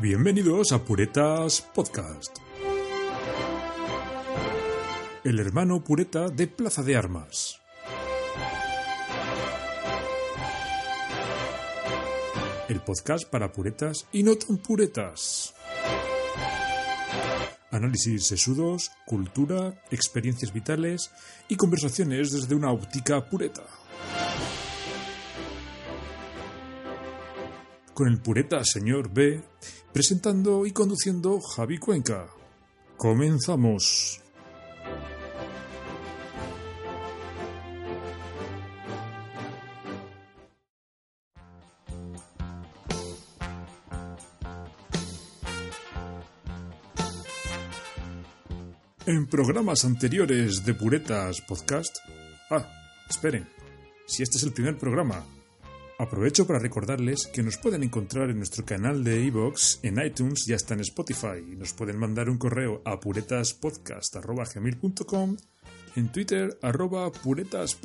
Bienvenidos a Puretas Podcast. El hermano Pureta de Plaza de Armas. El podcast para puretas y no tan puretas. Análisis sesudos, cultura, experiencias vitales y conversaciones desde una óptica pureta. Con el pureta señor B, presentando y conduciendo Javi Cuenca. Comenzamos. En programas anteriores de Puretas Podcast. Ah, esperen. Si este es el primer programa, aprovecho para recordarles que nos pueden encontrar en nuestro canal de iVoox, en iTunes y hasta en Spotify. Nos pueden mandar un correo a puretaspodcast.gmail.com, en Twitter, arroba puretasp.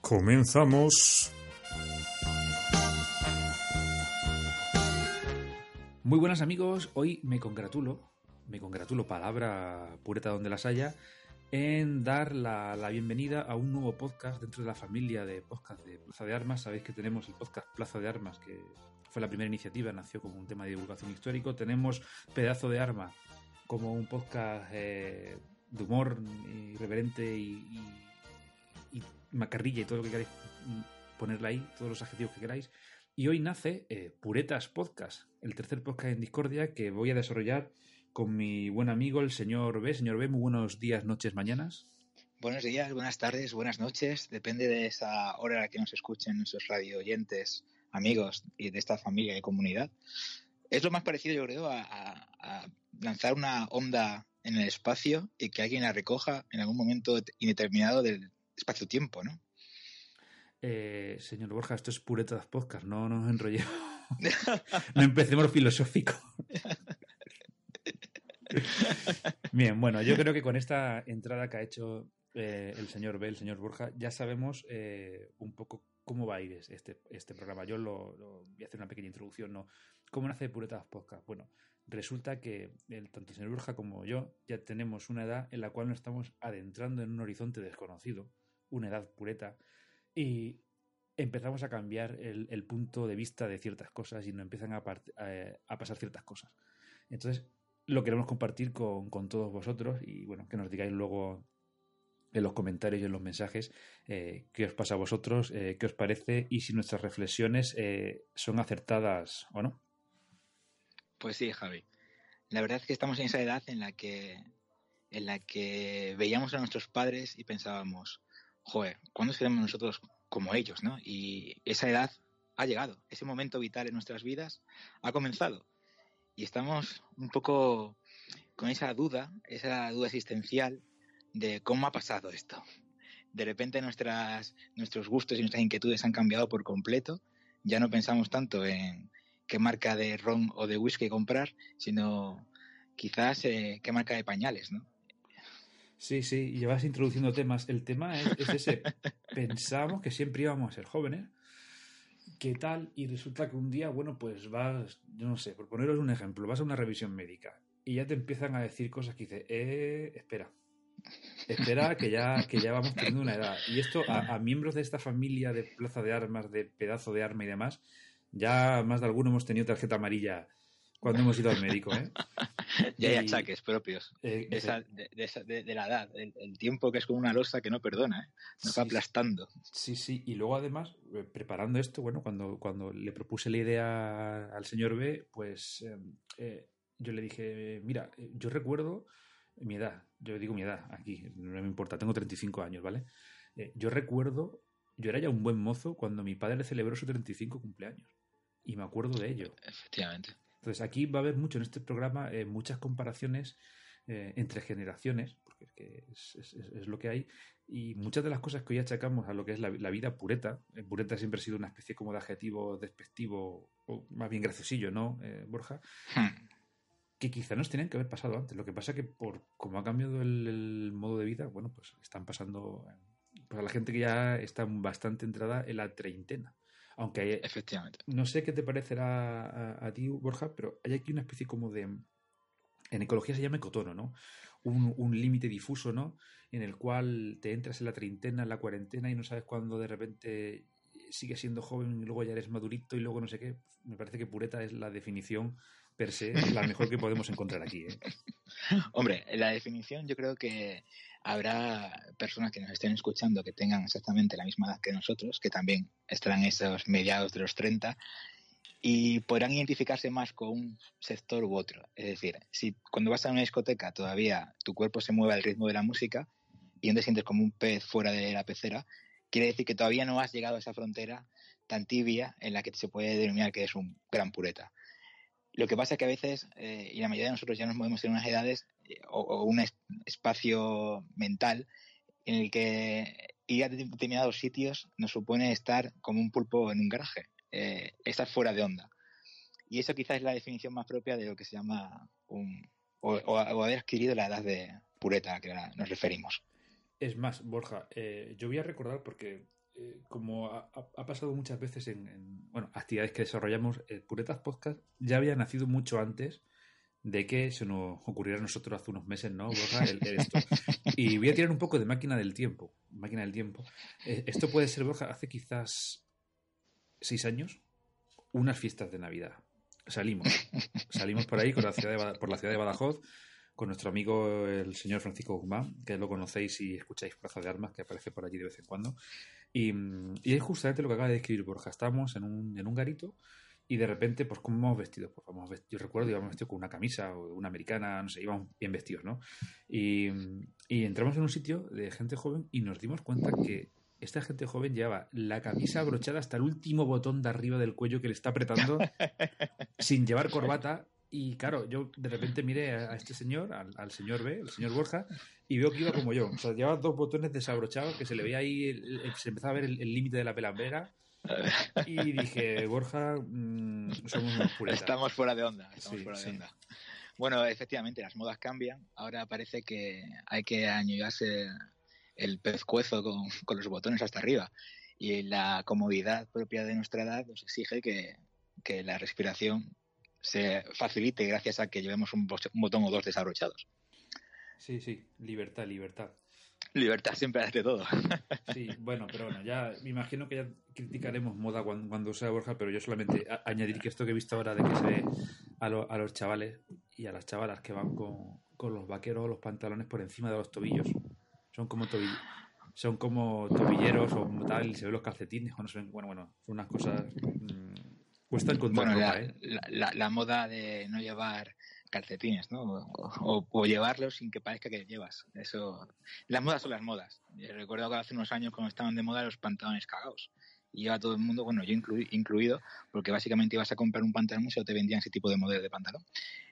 ¡Comenzamos! Muy buenas amigos, hoy me congratulo, me congratulo, palabra pureta donde las haya, en dar la, la, bienvenida a un nuevo podcast dentro de la familia de podcast de Plaza de Armas. Sabéis que tenemos el podcast Plaza de Armas, que fue la primera iniciativa, nació como un tema de divulgación histórico. Tenemos Pedazo de Arma como un podcast eh, de humor irreverente y, y, y, macarrilla y todo lo que queráis ponerle ahí, todos los adjetivos que queráis. Y hoy nace eh, Puretas Podcast, el tercer podcast en Discordia que voy a desarrollar con mi buen amigo, el señor B. Señor B, muy buenos días, noches, mañanas. Buenos días, buenas tardes, buenas noches. Depende de esa hora a la que nos escuchen nuestros radio oyentes, amigos y de esta familia y comunidad. Es lo más parecido, yo creo, a, a, a lanzar una onda en el espacio y que alguien la recoja en algún momento indeterminado del espacio-tiempo, ¿no? Eh, señor Borja, esto es puretas podcast, no nos enrollemos. no empecemos filosófico. Bien, bueno, yo creo que con esta entrada que ha hecho eh, el señor B, el señor Borja, ya sabemos eh, un poco cómo va a ir este, este programa. Yo lo, voy a hacer una pequeña introducción, ¿no? ¿Cómo nace Puretas Podcast? Bueno, resulta que el, tanto el señor Borja como yo ya tenemos una edad en la cual nos estamos adentrando en un horizonte desconocido, una edad pureta, y empezamos a cambiar el, punto de vista de ciertas cosas y nos empiezan a, a, a pasar ciertas cosas. Entonces, lo queremos compartir con, con, todos vosotros y bueno, que nos digáis luego en los comentarios y en los mensajes eh, qué os pasa a vosotros, eh, qué os parece y si nuestras reflexiones eh, son acertadas o no. Pues sí, Javi. La verdad es que estamos en esa edad en la que en la que veíamos a nuestros padres y pensábamos, joder, ¿cuándo seremos nosotros como ellos, no? Y esa edad ha llegado, ese momento vital en nuestras vidas ha comenzado y estamos un poco con esa duda, esa duda existencial de cómo ha pasado esto. De repente nuestras, nuestros gustos y nuestras inquietudes han cambiado por completo. Ya no pensamos tanto en qué marca de ron o de whisky comprar, sino quizás eh, qué marca de pañales, ¿no? Sí, sí, y llevas introduciendo temas. El tema es, es ese. Pensamos que siempre íbamos a ser jóvenes, ¿qué tal? Y resulta que un día, bueno, pues vas, yo no sé, por poneros un ejemplo, vas a una revisión médica y ya te empiezan a decir cosas que dices, eh, espera, espera que ya, que ya vamos teniendo una edad. Y esto a, a, miembros de esta familia de plaza de armas, de pedazo de arma y demás, ya más de alguno hemos tenido tarjeta amarilla cuando hemos ido al médico, ¿eh? ya hay achaques propios eh, esa, de, de, esa, de, de, la edad, el, el, tiempo que es como una losa que no perdona, ¿eh? nos sí, va aplastando. Sí, sí, y luego además, eh, preparando esto, bueno, cuando, cuando le propuse la idea al señor B, pues eh, yo le dije, mira, yo recuerdo mi edad, yo digo mi edad aquí, no me importa, tengo 35 años, ¿vale? Eh, yo recuerdo, yo era ya un buen mozo cuando mi padre celebró su 35 cumpleaños. Y me acuerdo de ello. Efectivamente. Entonces aquí va a haber mucho en este programa, eh, muchas comparaciones eh, entre generaciones, porque es, que es, es, es, lo que hay, y muchas de las cosas que hoy achacamos a lo que es la, la vida pureta, eh, pureta siempre ha sido una especie como de adjetivo despectivo, o más bien graciosillo, ¿no, eh, Borja? Hmm. Que quizá nos tenían que haber pasado antes. Lo que pasa que por como ha cambiado el, el modo de vida, bueno, pues están pasando pues a la gente que ya está bastante entrada en la treintena. Aunque Efectivamente. no sé qué te parecerá a, ti, Borja, pero hay aquí una especie como de... En ecología se llama ecotono, ¿no? Un, un límite difuso, ¿no? En el cual te entras en la treintena, en la cuarentena y no sabes cuándo de repente sigues siendo joven y luego ya eres madurito y luego no sé qué. Me parece que pureta es la definición per se, la mejor que podemos encontrar aquí. ¿eh? Hombre, la definición yo creo que habrá personas que nos estén escuchando que tengan exactamente la misma edad que nosotros, que también estarán esos mediados de los 30 y podrán identificarse más con un sector u otro. Es decir, si cuando vas a una discoteca todavía tu cuerpo se mueve al ritmo de la música y no te sientes como un pez fuera de la pecera, quiere decir que todavía no has llegado a esa frontera tan tibia en la que se puede denominar que es un gran pureta. Lo que pasa es que a veces, eh, y la mayoría de nosotros ya nos movemos en unas edades eh, o, un espacio mental en el que ir a determinados sitios nos supone estar como un pulpo en un garaje, eh, estar fuera de onda. Y eso quizás es la definición más propia de lo que se llama un, o, haber adquirido la edad de pureta a que nos referimos. Es más, Borja, yo voy a recordar porque eh, como ha, pasado muchas veces en, bueno, actividades que desarrollamos, el Puretas Podcast ya había nacido mucho antes de que se nos ocurriera a nosotros hace unos meses, ¿no, El, esto. Y voy a tirar un poco de máquina del tiempo. Máquina del tiempo. Eh, esto puede ser, Borja, hace quizás seis años, unas fiestas de Navidad. Salimos. Salimos por ahí con la ciudad por la ciudad de Badajoz con nuestro amigo el señor Francisco Guzmán, que lo conocéis y escucháis Plaza de Armas, que aparece por allí de vez en cuando. Y, es justamente lo que acaba de describir Borja. Estamos en un, en un garito y de repente, pues, ¿cómo vamos vestidos? Pues vamos vestidos, yo recuerdo, íbamos vestidos con una camisa o una americana, no sé, íbamos bien vestidos, ¿no? Y, y entramos en un sitio de gente joven y nos dimos cuenta que esta gente joven llevaba la camisa abrochada hasta el último botón de arriba del cuello que le está apretando sin llevar corbata y claro, yo de repente miré a, este señor, al, señor B, el señor Borja, y veo que iba como yo. O sea, llevaba dos botones desabrochados, que se le veía ahí, se empezaba a ver el límite de la pelambera. Y dije, Borja, mm, somos unos puretas. Estamos fuera de onda. Estamos fuera de onda. Bueno, efectivamente, las modas cambian. Ahora parece que hay que añudarse el pescuezo con, con los botones hasta arriba. Y la comodidad propia de nuestra edad nos exige que, que la respiración se facilite gracias a que llevemos un, botón o dos desabrochados. Sí, sí, libertad, libertad. Libertad siempre hace todo. Sí, bueno, pero bueno, ya me imagino que ya criticaremos moda cuando, sea Borja, pero yo solamente añadir que esto que he visto ahora de que se ve a, a los chavales y a las chavalas que van con, los vaqueros o los pantalones por encima de los tobillos, son como son como tobilleros o tal, y se ven los calcetines, cuando se ven, bueno, bueno, son unas cosas mm, Cuesta encontrar bueno, la, ¿eh? la, moda de no llevar calcetines, ¿no? O, llevarlos sin que parezca que llevas. Eso, las modas son las modas. recuerdo que hace unos años cuando estaban de moda los pantalones cagados. Y iba todo el mundo, bueno, yo incluido, porque básicamente ibas a comprar un pantalón y te vendían ese tipo de modelo de pantalón,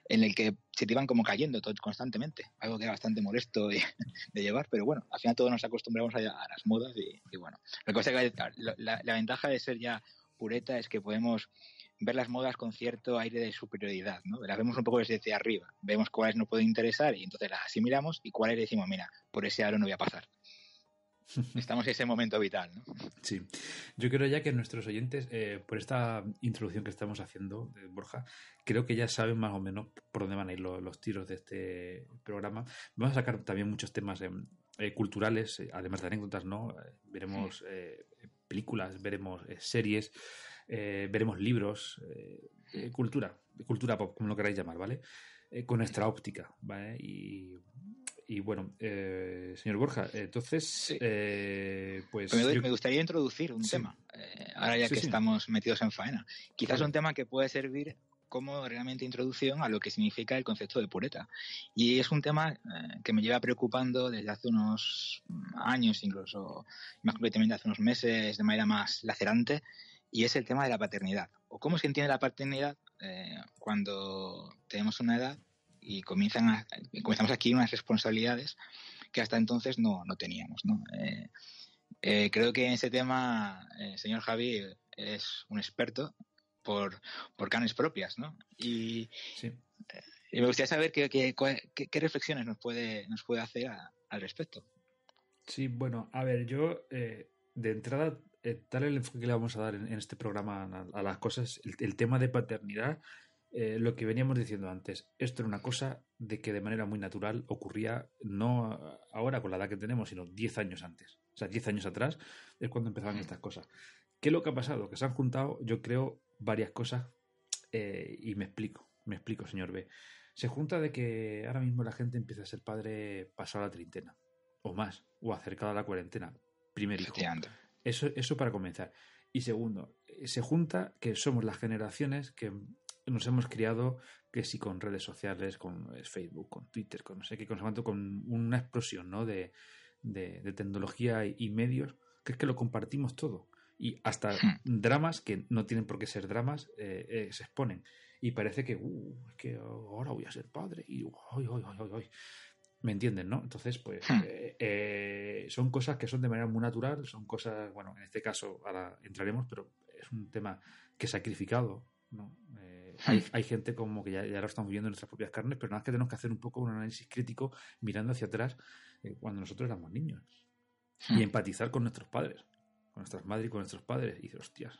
en el que se te iban como cayendo todo, constantemente, algo que era bastante molesto de, llevar, pero bueno, al final todos nos acostumbramos a, las modas y, bueno, la, la ventaja de ser ya pureta es que podemos ver las modas con cierto aire de superioridad, ¿no? Las vemos un poco desde arriba, vemos cuáles nos pueden interesar y entonces las asimilamos y cuáles decimos, mira, por ese aro no voy a pasar. Estamos en ese momento vital, ¿no? Sí. Yo creo ya que nuestros oyentes, eh, por esta introducción que estamos haciendo de Borja, creo que ya saben más o menos por dónde van a ir los, tiros de este programa. Vamos a sacar también muchos temas eh, eh, culturales, además de anécdotas, ¿no? veremos películas, veremos eh, series, eh, veremos libros, eh, cultura, cultura pop, como lo queráis llamar, ¿vale? con nuestra óptica, ¿vale? Y, bueno, señor Borja, entonces, pues... Me, gustaría introducir un tema, ahora ya que estamos metidos en faena. Quizás un tema que puede servir como realmente introducción a lo que significa el concepto de pureta. Y es un tema eh, que me lleva preocupando desde hace unos años, incluso más concretamente hace unos meses, de manera más lacerante, y es el tema de la paternidad. O cómo se entiende la paternidad eh, cuando tenemos una edad y comienzan a, comenzamos aquí unas responsabilidades que hasta entonces no, no teníamos. ¿no? Eh, creo que en ese tema, señor Javi, es un experto por, por canes propias, ¿no? Y, me gustaría saber qué, qué, reflexiones nos puede, nos puede hacer al respecto. Sí, bueno, a ver, yo eh, de entrada eh, tal el enfoque que le vamos a dar en, este programa a, las cosas, el, tema de paternidad, eh, lo que veníamos diciendo antes, esto era una cosa de que de manera muy natural ocurría no ahora con la edad que tenemos, sino 10 años antes. O sea, 10 años atrás es cuando empezaban estas cosas. ¿Qué es lo que ha pasado? Que se han juntado, yo creo, varias cosas eh, y me explico, me explico, señor B. Se junta de que ahora mismo la gente empieza a ser padre pasado la treintena, o más, o acercado a la cuarentena. Primer hijo. Eso, eso para comenzar. Y segundo, se junta que somos las generaciones que nos hemos criado, que si con redes sociales, con Facebook, con Twitter, con no sé qué, con, con una explosión ¿no? de, de, tecnología y, medios, que es que lo compartimos todo. Y hasta hmm. dramas que no tienen por qué ser dramas eh, eh, se exponen. Y parece que, uh, es que ahora voy a ser padre. Y, ¿Me entienden, no? Entonces, pues, hmm. eh, son cosas que son de manera muy natural, son cosas, bueno, en este caso ahora entraremos, pero es un tema que sacrificado, ¿no? hay, hmm. hay, gente como que ya, ya, lo estamos viendo en nuestras propias carnes, pero nada más que tenemos que hacer un poco un análisis crítico mirando hacia atrás eh, cuando nosotros éramos niños. Y empatizar con nuestros padres, con nuestras madres y con nuestros padres. Y dices, hostias,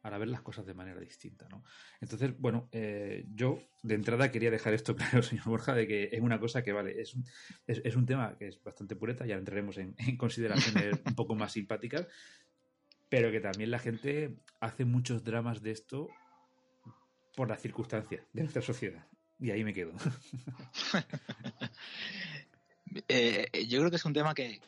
para ver las cosas de manera distinta, ¿no? Entonces, bueno, eh, yo de entrada quería dejar esto claro, señor Borja, de que es una cosa que, vale, es un, es, un tema que es bastante pureta, ya entraremos en, en consideraciones un poco más simpáticas, pero que también la gente hace muchos dramas de esto por las circunstancias de nuestra sociedad. Y ahí me quedo. Eh, yo creo que es un tema que,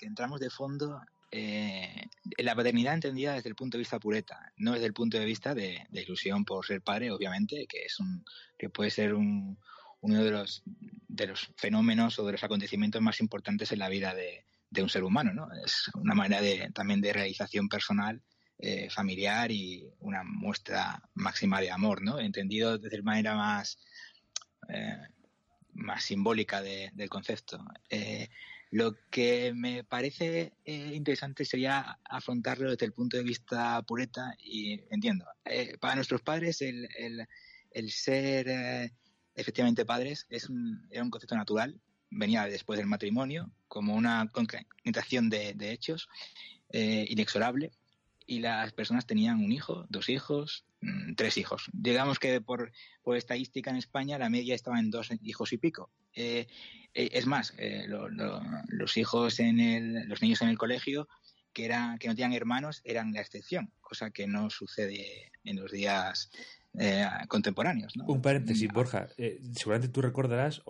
entramos de fondo eh, la paternidad entendida desde el punto de vista pureta, no desde el punto de vista de, ilusión por ser padre, obviamente, que es un que puede ser un, uno de los de los fenómenos o de los acontecimientos más importantes en la vida de, un ser humano, ¿no? Es una manera de, también de realización personal, eh, familiar y una muestra máxima de amor, ¿no? Entendido desde la manera más más simbólica del concepto. Eh, lo que me parece eh, interesante sería afrontarlo desde el punto de vista pureta y entiendo. Eh, para nuestros padres el, el, ser efectivamente padres es un, era un concepto natural, venía después del matrimonio como una concatenación de, de hechos inexorable y las personas tenían un hijo, dos hijos, tres hijos. Digamos que por, por estadística en España la media estaba en dos hijos y pico. Eh, eh, es más, eh, los hijos en el, los niños en el colegio que eran que no tenían hermanos eran la excepción, cosa que no sucede en los días contemporáneos. Un paréntesis, Borja. seguramente tú recordarás,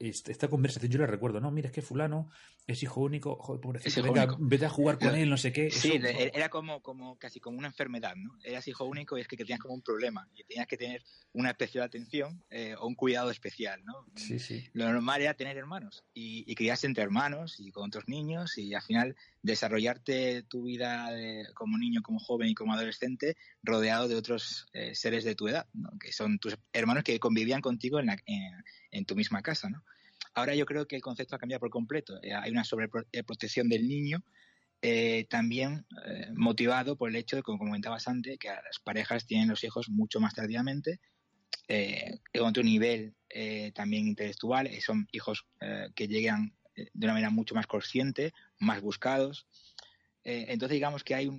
esta conversación yo la recuerdo, no, mira, es que fulano es hijo único, joder, pobrecito, venga, vete a jugar con él, no sé qué. Sí, era como, como casi como una enfermedad, ¿no? Eras hijo único y es que, tenías como un problema y tenías que tener una especial atención eh, o un cuidado especial, ¿no? Sí, sí. Lo normal era tener hermanos y, y criarse entre hermanos y con otros niños y al final desarrollarte tu vida como niño, como joven y como adolescente rodeado de otros eh, seres de tu edad, ¿no? que son tus hermanos que convivían contigo en, la, en tu misma casa, ¿no? Ahora yo creo que el concepto ha cambiado por completo. Eh, hay una sobreprotección del niño, eh, también eh, motivado por el hecho de, como comentabas antes, que las parejas tienen los hijos mucho más tardíamente, en otro nivel también intelectual, son hijos que llegan de una manera mucho más consciente, más buscados. entonces digamos que hay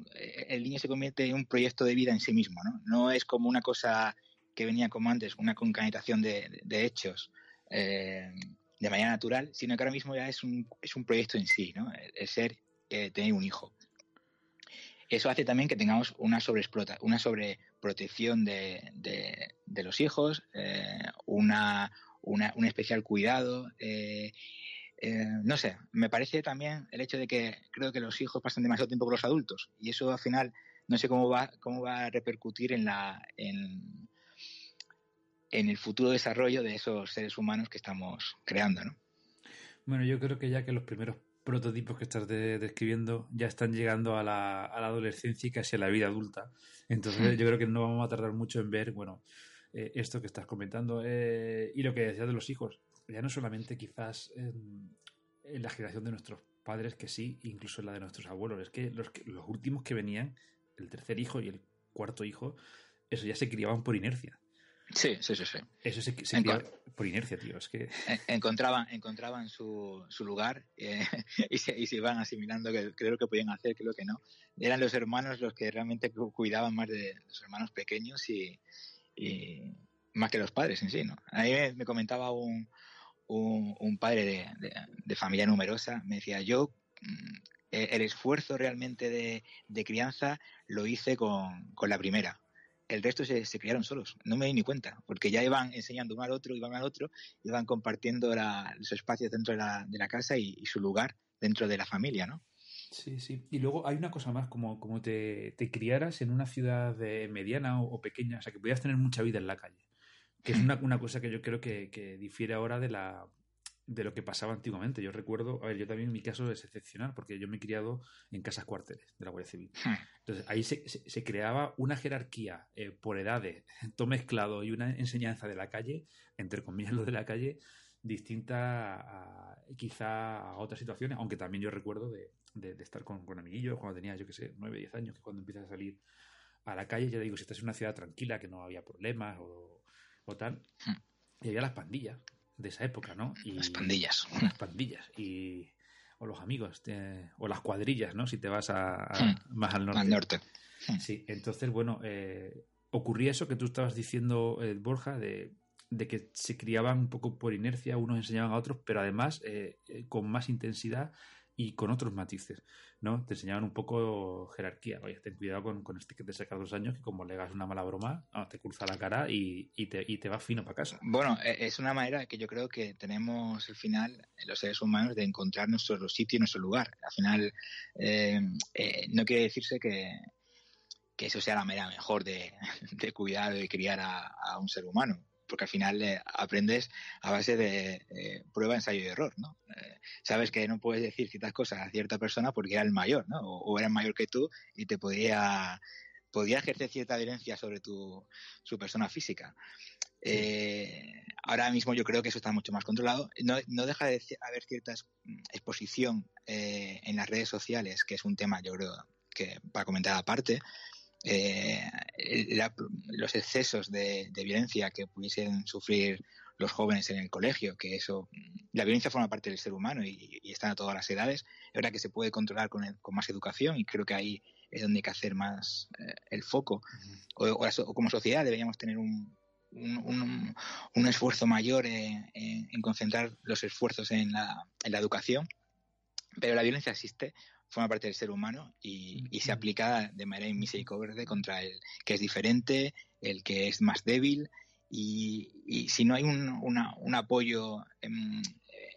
el niño se convierte en un proyecto de vida en sí mismo, ¿no? No es como una cosa que venía como antes, una concatenación de, hechos de manera natural, sino que ahora mismo ya es un, es un proyecto en sí, ¿no? El, ser, eh, tener un hijo. Eso hace también que tengamos una sobreexplota, una sobreprotección de, de, los hijos, eh, una, un especial cuidado. Eh, no sé, me parece también el hecho de que creo que los hijos pasan demasiado tiempo con los adultos y eso al final no sé cómo va, cómo va a repercutir en la, en, en el futuro desarrollo de esos seres humanos que estamos creando, ¿no? Bueno, yo creo que ya que los primeros prototipos que estás describiendo ya están llegando a la, adolescencia y casi a la vida adulta. Entonces yo creo que no vamos a tardar mucho en ver, bueno, eh, esto que estás comentando eh, y lo que decías de los hijos. Ya no solamente quizás en, la generación de nuestros padres, que sí, incluso en la de nuestros abuelos. Es que los, los últimos que venían, el tercer hijo y el cuarto hijo, eso ya se criaban por inercia. Sí, sí, sí. sí. Eso se, se por inercia, tío. Es que... Encontraban, encontraban su, su lugar eh, y, se, y, se, iban asimilando que creo que podían hacer, creo que no. Eran los hermanos los que realmente cuidaban más de los hermanos pequeños y, y más que los padres en sí, ¿no? A mí me, comentaba un, un, padre de, de, familia numerosa, me decía, yo mm, el esfuerzo realmente de, de crianza lo hice con, con la primera el resto se, se, criaron solos. No me di ni cuenta, porque ya iban enseñando uno al otro, iban al otro, iban compartiendo la, los espacios dentro de la, de la casa y, su lugar dentro de la familia, ¿no? Sí, sí. Y luego hay una cosa más, como, como te, te criaras en una ciudad mediana o, o, pequeña, o sea, que pudieras tener mucha vida en la calle. Que es una, una cosa que yo creo que, que difiere ahora de la, de lo que pasaba antiguamente. Yo recuerdo, a ver, yo también mi caso es excepcional porque yo me he criado en casas cuarteles de la Guardia Civil. Hmm. Entonces ahí se, se, se creaba una jerarquía eh, por edades, todo mezclado y una enseñanza de la calle, entre comillas lo de la calle, distinta a, a, quizá a otras situaciones, aunque también yo recuerdo de, de, de estar con, con, amiguillos cuando tenía, yo qué sé, 9, 10 años, que cuando empiezas a salir a la calle, ya digo, si estás en una ciudad tranquila, que no había problemas o, o tal, y había las pandillas de esa época, ¿no? Y, las pandillas. Las pandillas. Y, o los amigos, te, o las cuadrillas, ¿no? Si te vas a, a hmm. más al norte. Al norte. Hmm. Sí, entonces, bueno, eh, ocurría eso que tú estabas diciendo, eh, Borja, de, de, que se criaban un poco por inercia, unos enseñaban a otros, pero además eh, eh con más intensidad y con otros matices, ¿no? Te enseñaban un poco jerarquía. Oye, ten cuidado con, este que te saca dos años, que como le hagas una mala broma, no, te cruza la cara y, y, te, y te va fino para casa. Bueno, e, es una manera que yo creo que tenemos al final, los seres humanos, de encontrar nuestro sitio y nuestro lugar. Al final, eh, eh, no quiere decirse que, eso sea la manera mejor de, de cuidar, de criar a un ser humano porque al final eh, aprendes a base de eh, prueba, ensayo y error, ¿no? Eh, sabes que no puedes decir ciertas cosas a cierta persona porque era el mayor, ¿no? O, o era mayor que tú y te podía, podía ejercer cierta violencia sobre tu su persona física. Eh, ahora mismo yo creo que eso está mucho más controlado. No, no deja de haber cierta exposición eh, en las redes sociales, que es un tema, yo creo, que para comentar aparte, eh, la, los excesos de, de, violencia que pudiesen sufrir los jóvenes en el colegio, que eso, la violencia forma parte del ser humano y, y está a todas las edades, es verdad que se puede controlar con, el, con más educación y creo que ahí es donde hay que hacer más eh, el foco. O, o, o, como sociedad deberíamos tener un, un, un, un esfuerzo mayor en, en, en, concentrar los esfuerzos en la, en la educación, pero la violencia existe, forma parte del ser humano y, y se aplica de manera inmisericordiante contra el que es diferente, el que es más débil y, y si no hay un, una, un apoyo en,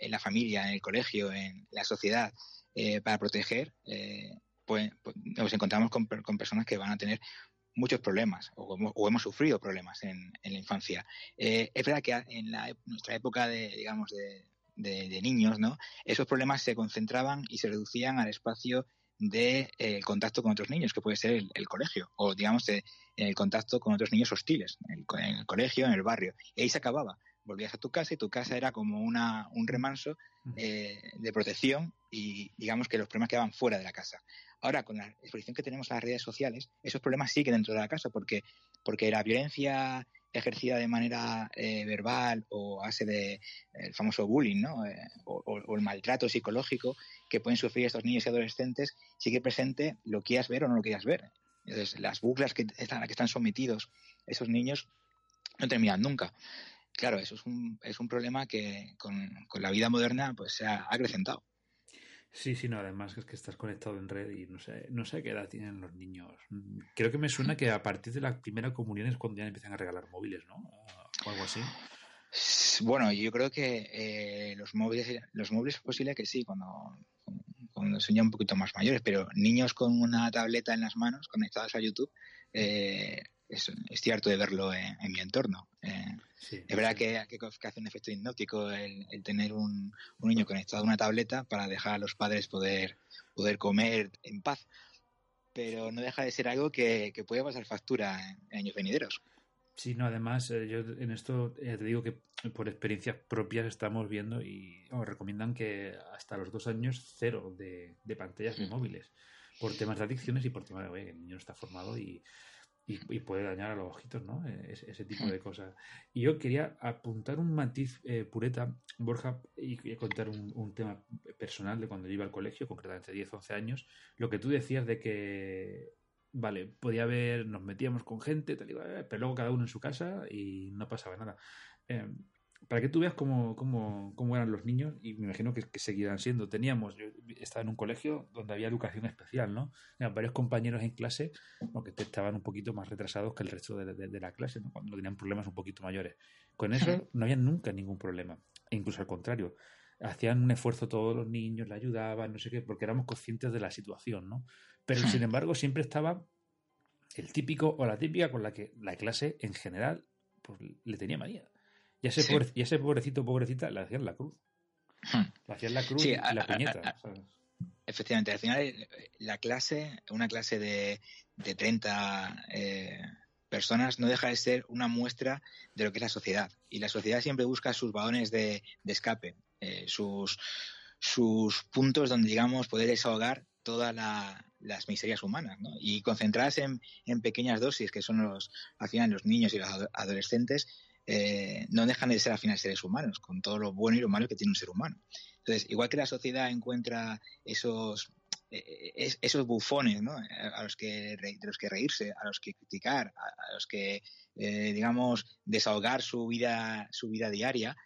en, la familia, en el colegio, en la sociedad eh, para proteger, eh, pues, pues, nos encontramos con, con, personas que van a tener muchos problemas o, o hemos sufrido problemas en, en la infancia. Eh, es verdad que en la, nuestra época de, digamos, de, de, de, niños, ¿no? Esos problemas se concentraban y se reducían al espacio de eh, contacto con otros niños, que puede ser el, el colegio, o digamos de, el contacto con otros niños hostiles, en el, en el, colegio, en el barrio. Y ahí se acababa. Volvías a tu casa y tu casa era como una, un remanso eh, de protección y digamos que los problemas quedaban fuera de la casa. Ahora, con la exposición que tenemos a las redes sociales, esos problemas siguen dentro de la casa porque, porque la violencia ejercida de manera eh, verbal o base de el famoso bullying, ¿no? Eh, o, o, el maltrato psicológico que pueden sufrir estos niños y adolescentes sigue presente, lo quieras ver o no lo quieras ver. Entonces, las buclas que están, a las que están sometidos esos niños no terminan nunca. Claro, eso es un, es un problema que con, con la vida moderna pues se ha acrecentado. Sí, sí, no, además es que estás conectado en red y no sé, no sé qué edad tienen los niños. Creo que me suena que a partir de la primera comunión es cuando ya empiezan a regalar móviles, ¿no? O algo así. Bueno, yo creo que eh, los móviles, los móviles es posible que sí, cuando, cuando son ya un poquito más mayores, pero niños con una tableta en las manos conectados a YouTube, eh, es, estoy harto de verlo en, en mi entorno. Eh, sí, es verdad sí. que, que, que, hace un efecto hipnótico el, el tener un, un, niño conectado a una tableta para dejar a los padres poder, poder comer en paz, pero no deja de ser algo que, que puede pasar factura en, en años venideros. Sí, no, además, eh, yo en esto eh, te digo que por experiencias propias estamos viendo y oh, recomiendan que hasta los dos años cero de, de pantallas de móviles, por temas de adicciones y por temas de, oye, el niño no está formado y, y, puede dañar a los ojitos, ¿no? E, ese, tipo de cosas. Y yo quería apuntar un matiz eh, pureta, Borja, y, contar un, tema personal de cuando yo iba al colegio, concretamente 10, 11 años, lo que tú decías de que, vale, podía haber, nos metíamos con gente, eh, pero luego cada uno en su casa y no pasaba nada. Eh, para que tú veas cómo, cómo, cómo, eran los niños, y me imagino que, que, seguirán siendo. Teníamos, yo estaba en un colegio donde había educación especial, ¿no? varios compañeros en clase que estaban un poquito más retrasados que el resto de, la clase, ¿no? Cuando tenían problemas un poquito mayores. Con eso no había nunca ningún problema. E incluso al contrario, hacían un esfuerzo todos los niños, le ayudaban, no sé qué, porque éramos conscientes de la situación, ¿no? Pero sin embargo siempre estaba el típico o la típica con la que la clase en general pues, le tenía manía y ese, pobrecito, pobrecita, le hacían la cruz. Hmm. Le hacían la cruz y la piñeta. efectivamente, al final la clase, una clase de, de 30 eh, personas no deja de ser una muestra de lo que es la sociedad. Y la sociedad siempre busca sus balones de, escape, eh, sus, sus puntos donde, digamos, poder desahogar todas las miserias humanas, ¿no? Y concentrarse en, en, pequeñas dosis, que son los, al final los niños y los adolescentes, eh, no dejan de ser al final seres humanos, con todo lo bueno y lo malo que tiene un ser humano. Entonces, igual que la sociedad encuentra esos, eh, esos bufones a los que, de los que reírse, a los que criticar, a, los que, eh, digamos, desahogar su vida, su vida diaria,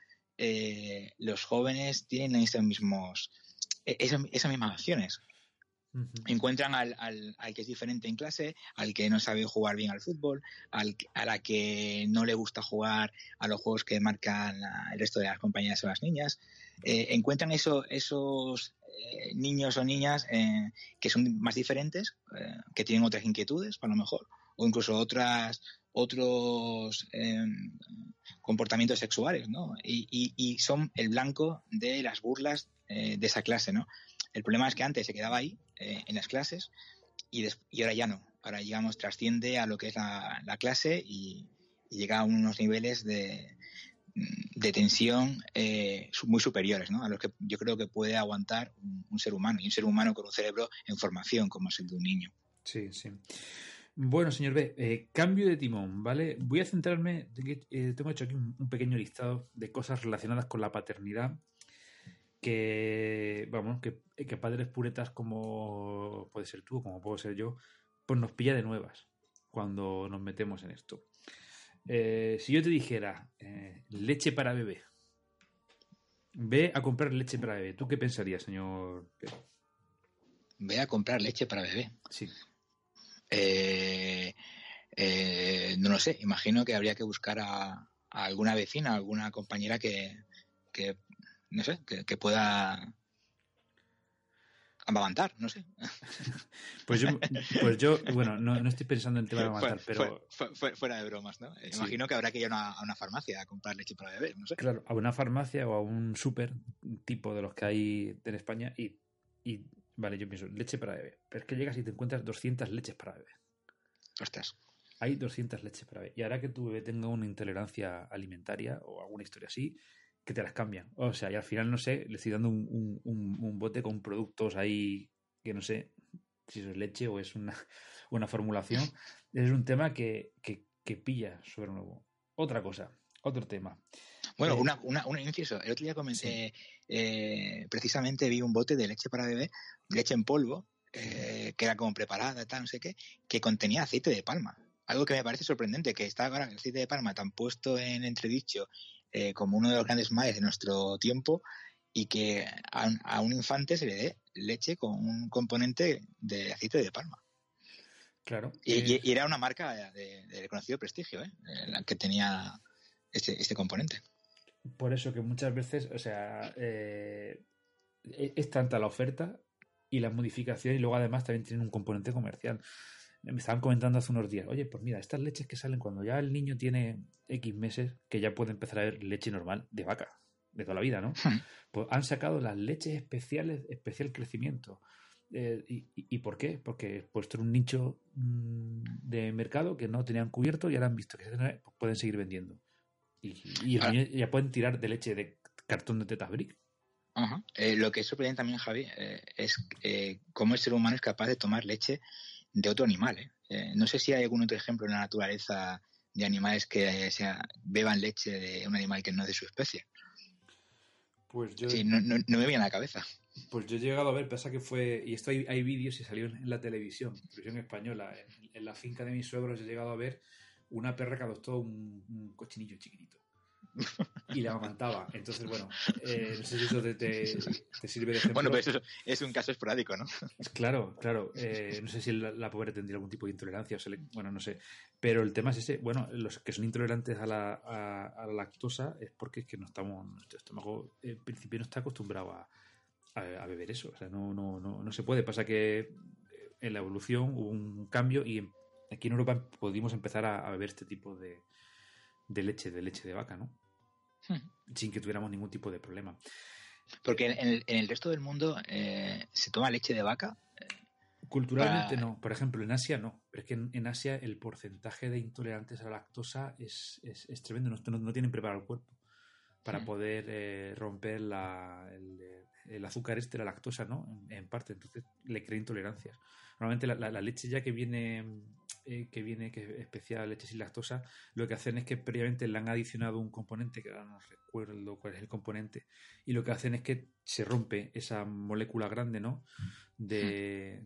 los jóvenes tienen esos mismos, e, esas, esas mismas acciones. Encuentran al, al, que es diferente en clase, al que no sabe jugar bien al fútbol, al, a la que no le gusta jugar a los juegos que marcan el resto de las compañeras o las niñas. Eh, encuentran eso, esos eh, niños o niñas eh, que son más diferentes, que tienen otras inquietudes, para lo mejor, o incluso otras otros comportamientos sexuales, ¿no? Y, y, y, son el blanco de las burlas de esa clase, ¿no? El problema es que antes se quedaba ahí, eh, en las clases, y, ahora ya no. Ahora, digamos, trasciende a lo que es la, clase y, llega a unos niveles de, de tensión eh, muy superiores, ¿no? A los que yo creo que puede aguantar un, ser humano, y un ser humano con un cerebro en formación, como es el de un niño. Sí, sí. Bueno, señor B, eh, cambio de timón, ¿vale? Voy a centrarme, tengo hecho aquí un, pequeño listado de cosas relacionadas con la paternidad que, vamos, que, que padres puretas como puede ser tú, como puedo ser yo, pues nos pilla de nuevas cuando nos metemos en esto. Eh, si yo te dijera eh, leche para bebé, ve a comprar leche para bebé, ¿tú qué pensarías, señor? Ve a comprar leche para bebé. Sí. Eh, no lo sé, imagino que habría que buscar a, alguna vecina, alguna compañera que, que no sé, que, pueda amamantar, no sé. Pues yo, pues yo bueno, no, estoy pensando en tema de amamantar, pero... fuera de bromas, ¿no? Imagino que habrá que ir a una, farmacia a comprar leche para beber, no sé. Claro, a una farmacia o a un súper tipo de los que hay en España y, y, vale, yo pienso, leche para beber. Pero es que llegas y te encuentras 200 leches para beber. Ostras. Hay 200 leches para beber. Y ahora que tu bebé tenga una intolerancia alimentaria o alguna historia así, que te las cambian. O sea, y al final, no sé, le estoy dando un, un, bote con productos ahí que no sé si eso es leche o es una, una formulación. Es un tema que, que, pilla sobre nuevo. Otra cosa, otro tema. Bueno, eh, una, una, un inciso. El otro día comenté, eh, precisamente vi un bote de leche para bebé, leche en polvo, eh, que era como preparada, tal, no sé qué, que contenía aceite de palma. Algo que me parece sorprendente, que está ahora el aceite de palma tan puesto en entredicho eh, como uno de los grandes males de nuestro tiempo y que a, un infante se le dé leche con un componente de aceite de palma. Claro. Y, era una marca de, reconocido prestigio, ¿eh? la que tenía este, este, componente. Por eso que muchas veces, o sea, eh, e, es tanta la oferta y la modificación y luego además también tienen un componente comercial me estaban comentando hace unos días, oye, pues mira, estas leches que salen cuando ya el niño tiene X meses, que ya puede empezar a ver leche normal de vaca, de toda la vida, ¿no? Hmm. Pues han sacado las leches especiales, especial crecimiento. Eh, y, por qué? Porque puesto en un nicho mm, de mercado que no tenían cubierto y ahora han visto que pues pueden seguir vendiendo. Y, ah. ya pueden tirar de leche de cartón de tetas brick. Eh, lo que es sorprendente también, Javi, eh, es cómo el ser humano es capaz de tomar leche de otro animal. ¿eh? Eh, no sé si hay algún otro ejemplo en la naturaleza de animales que sea, beban leche de un animal que no es de su especie. Pues yo... Sí, no, no, me viene a la cabeza. Pues yo he llegado a ver, pasa que fue, y esto hay, hay vídeos y salió en, la televisión, televisión española, en, la finca de mis suegros he llegado a ver una perra que adoptó un, un cochinillo chiquitito y la amamantaba. Entonces, bueno, eh, no sé si eso te, sirve de ejemplo. Bueno, pero eso es un caso esporádico, ¿no? Claro, claro. Eh, no sé si la, pobre tendría algún tipo de intolerancia, o bueno, no sé. Pero el tema es ese, bueno, los que son intolerantes a la, a, la lactosa es porque es que no estamos, nuestro estómago en principio no está acostumbrado a, a, beber eso. O sea, no, no, no, no se puede. Pasa que en la evolución hubo un cambio y aquí en Europa pudimos empezar a, beber este tipo de, de leche, de leche de vaca, ¿no? Sin que tuviéramos ningún tipo de problema. Porque en el, resto del mundo eh, se toma leche de vaca. Culturalmente no. Por ejemplo, en Asia no. Pero es que en, Asia el porcentaje de intolerantes a la lactosa es, es, tremendo. No, no, tienen preparado el cuerpo para hmm. poder eh, romper la, el, azúcar este, la lactosa, ¿no? En, parte. Entonces le crea intolerancias. Normalmente la, leche ya que viene eh, que viene que es especial leche sin lactosa, lo que hacen es que previamente le han adicionado un componente, que ahora no recuerdo cuál es el componente, y lo que hacen es que se rompe esa molécula grande ¿no? de,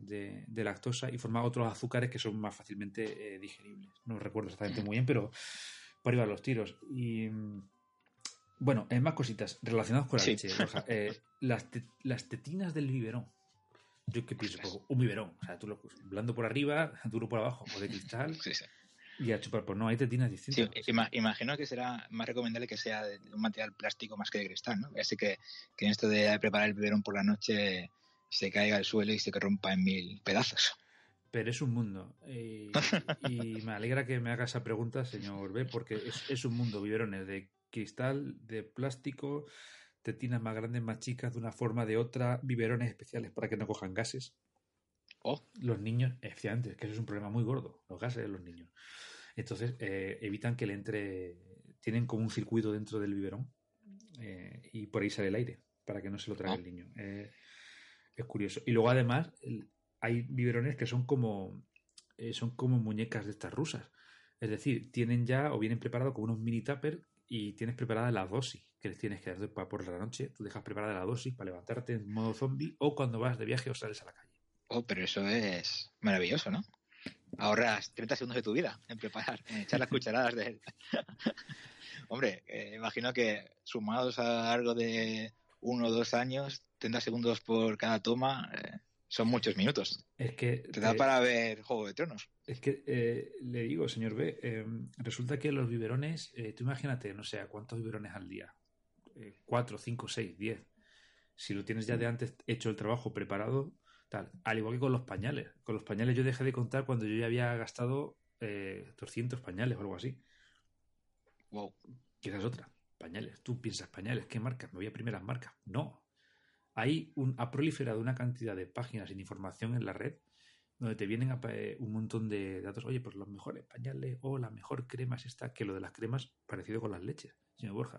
de, lactosa y forma otros azúcares que son más fácilmente eh, digeribles. No recuerdo exactamente muy bien, pero para ir a los tiros. Y bueno, hay más cositas relacionadas con la leche. Eh, las, las tetinas del biberón. Yo qué pienso, pues, un biberón. O sea, tú lo blando por arriba, duro por abajo, o de cristal. Sí, sí. Y a chupar, pues no, hay tetinas distintas. Sí, imagino que será más recomendable que sea de un material plástico más que de cristal, ¿no? Así que, que en esto de preparar el biberón por la noche se caiga al suelo y se rompa en mil pedazos. Pero es un mundo. Y, y me alegra que me haga esa pregunta, señor B, porque es, es un mundo, biberones de cristal, de plástico, tetinas más grandes, más chicas, de una forma, de otra, biberones especiales para que no cojan gases. Oh. Los niños, efectivamente, que eso es un problema muy gordo, los gases de los niños. Entonces, eh, evitan que le entre, tienen como un circuito dentro del biberón eh, y por ahí sale el aire, para que no se lo trague oh. el niño. Eh, es curioso. Y luego, además, hay biberones que son como, son como muñecas de estas rusas. Es decir, tienen ya o vienen preparados como unos mini tupper y tienes preparada la dosis que les tienes que dar por la noche. Tú dejas preparada la dosis para levantarte en modo zombie o cuando vas de viaje o sales a la calle. Oh, pero eso es maravilloso, ¿no? Ahorras 30 segundos de tu vida en preparar, en echar las cucharadas de él. Hombre, eh, imagino que sumados a algo de uno o dos años, 30 segundos por cada toma, eh, son muchos minutos. Es que te da para ver Juego de Tronos. Es que eh, le digo, señor B, eh, resulta que los biberones, eh, tú imagínate, no sé, ¿cuántos biberones al día? cuatro, cinco, seis, diez. Si lo tienes ya de antes hecho el trabajo preparado, tal. Al igual que con los pañales. Con los pañales yo dejé de contar cuando yo ya había gastado 200 pañales o algo así. Wow. Es otra. Pañales. Tú piensas pañales, ¿qué marcas? Me voy a primeras marcas. No, hay un, ha proliferado una cantidad de páginas sin información en la red donde te vienen eh, un montón de datos. Oye, pues los mejores pañales o la mejor crema es esta, que lo de las cremas parecido con las leches, señor Borja.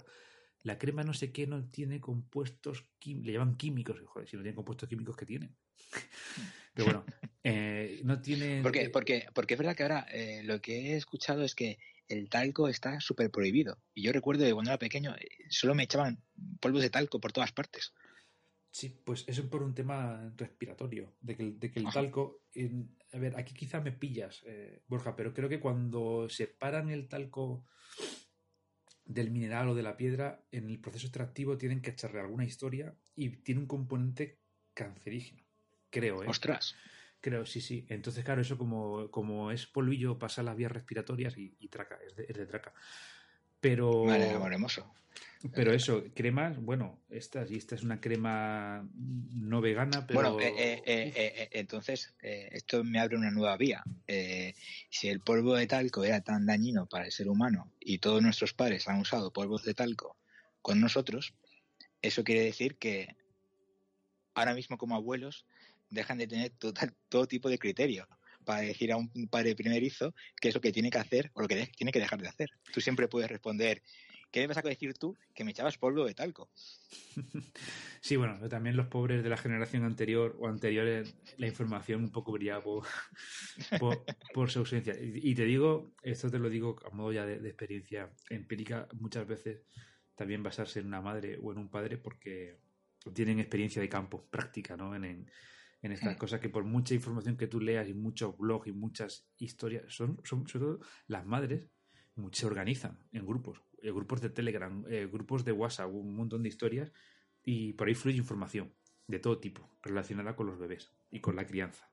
La crema no sé qué no tiene compuestos, le llaman químicos. Joder, si no tiene compuestos químicos, ¿qué tiene? Pero bueno, eh, no tiene... Porque, porque, porque es verdad que ahora eh, lo que he escuchado es que el talco está súper prohibido. Y yo recuerdo que cuando era pequeño solo me echaban polvos de talco por todas partes. Sí, pues eso es por un tema respiratorio, de que, de que el talco... a ver, aquí quizá me pillas, eh, Borja, pero creo que cuando separan el talco del mineral o de la piedra, en el proceso extractivo tienen que echarle alguna historia y tiene un componente cancerígeno. Creo, ¿eh? ¡Ostras! Creo, sí, sí. Entonces, claro, eso como, como es polvillo, pasa a las vías respiratorias y, traca, es de, es de traca. Pero. Vale. Pero eso, cremas, bueno, esta, y esta es una crema no vegana, pero... Bueno, eh, eh, eh, entonces, esto me abre una nueva vía. si el polvo de talco era tan dañino para el ser humano y todos nuestros padres han usado polvos de talco con nosotros, eso quiere decir que ahora mismo como abuelos dejan de tener todo tipo de criterio para decir a un padre primerizo qué es lo que tiene que hacer o lo que tiene que dejar de hacer. Tú siempre puedes responder ¿Qué me vas a decir tú que me echabas polvo de talco? Sí, bueno, también los pobres de la generación anterior o anteriores, la información un poco brillaba por, su ausencia. Y, te digo, esto te lo digo a modo ya de, experiencia empírica, muchas veces también basarse en una madre o en un padre porque tienen experiencia de campo, práctica, ¿no? En, estas cosas que por mucha información que tú leas y muchos blogs y muchas historias, son, son sobre todo las madres se organizan en grupos, eh, grupos de Telegram, eh, grupos de WhatsApp, un montón de historias y por ahí fluye información de todo tipo relacionada con los bebés y con la crianza.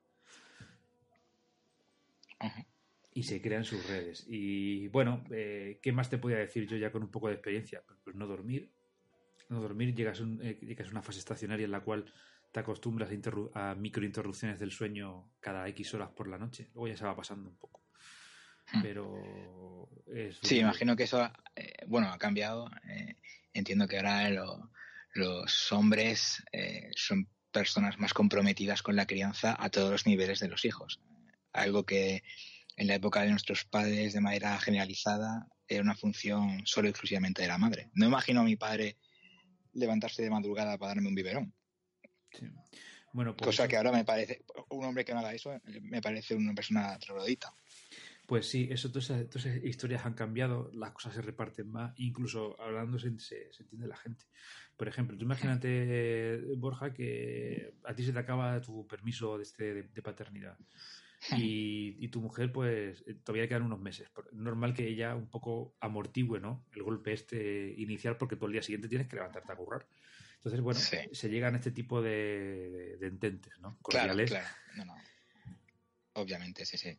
Y se crean sus redes. Y bueno, eh, ¿qué más te podía decir yo ya con un poco de experiencia? Pues, pues no dormir. No dormir, llegas, llegas a una fase estacionaria en la cual te acostumbras a, a microinterrupciones del sueño cada X horas por la noche. Luego ya se va pasando un poco. Hmm. pero sí imagino que eso eh, bueno ha cambiado eh, entiendo que ahora los hombres eh, son personas más comprometidas con la crianza a todos los niveles de los hijos algo que en la época de nuestros padres de manera generalizada era una función solo y exclusivamente de la madre no imagino a mi padre levantarse de madrugada para darme un biberón Bueno, Cosa que ahora me parece, un hombre que no haga eso, me parece una persona troglodita. Pues sí, eso, todas esas, historias han cambiado, las cosas se reparten más, incluso hablando se, se, entiende la gente. Por ejemplo, tú imagínate, Borja, que a ti se te acaba tu permiso de, este, de, paternidad y, tu mujer, pues todavía quedan unos meses. Normal que ella un poco amortigüe ¿no? el golpe este inicial porque tú al día siguiente tienes que levantarte a currar. Entonces, bueno, se llegan a este tipo de, de ententes, ¿no? Cordiales. Claro, claro. No, no. Obviamente, sí, sí.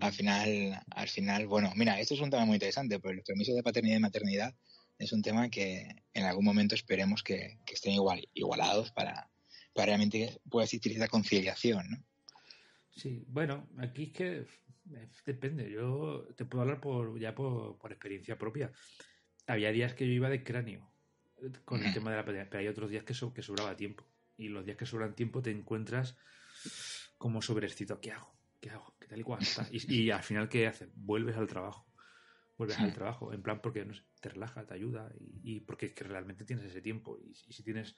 Al final, al final, bueno, mira, esto es un tema muy interesante, porque los permisos de paternidad y maternidad es un tema que en algún momento esperemos que, estén igual, igualados para, para realmente pueda existir esa conciliación, ¿no? Sí, bueno, aquí es que depende. Yo te puedo hablar por ya por, experiencia propia. Había días que yo iba de cráneo con el tema de la paternidad, pero hay otros días que, que sobraba tiempo. Y los días que sobran tiempo te encuentras como sobrecito. ¿Qué hago? ¿qué hago? ¿Qué tal y cual? Y, al final, ¿qué haces? Vuelves al trabajo. Vuelves al trabajo, en plan porque no te relaja, te ayuda y, porque es que realmente tienes ese tiempo. Y, si tienes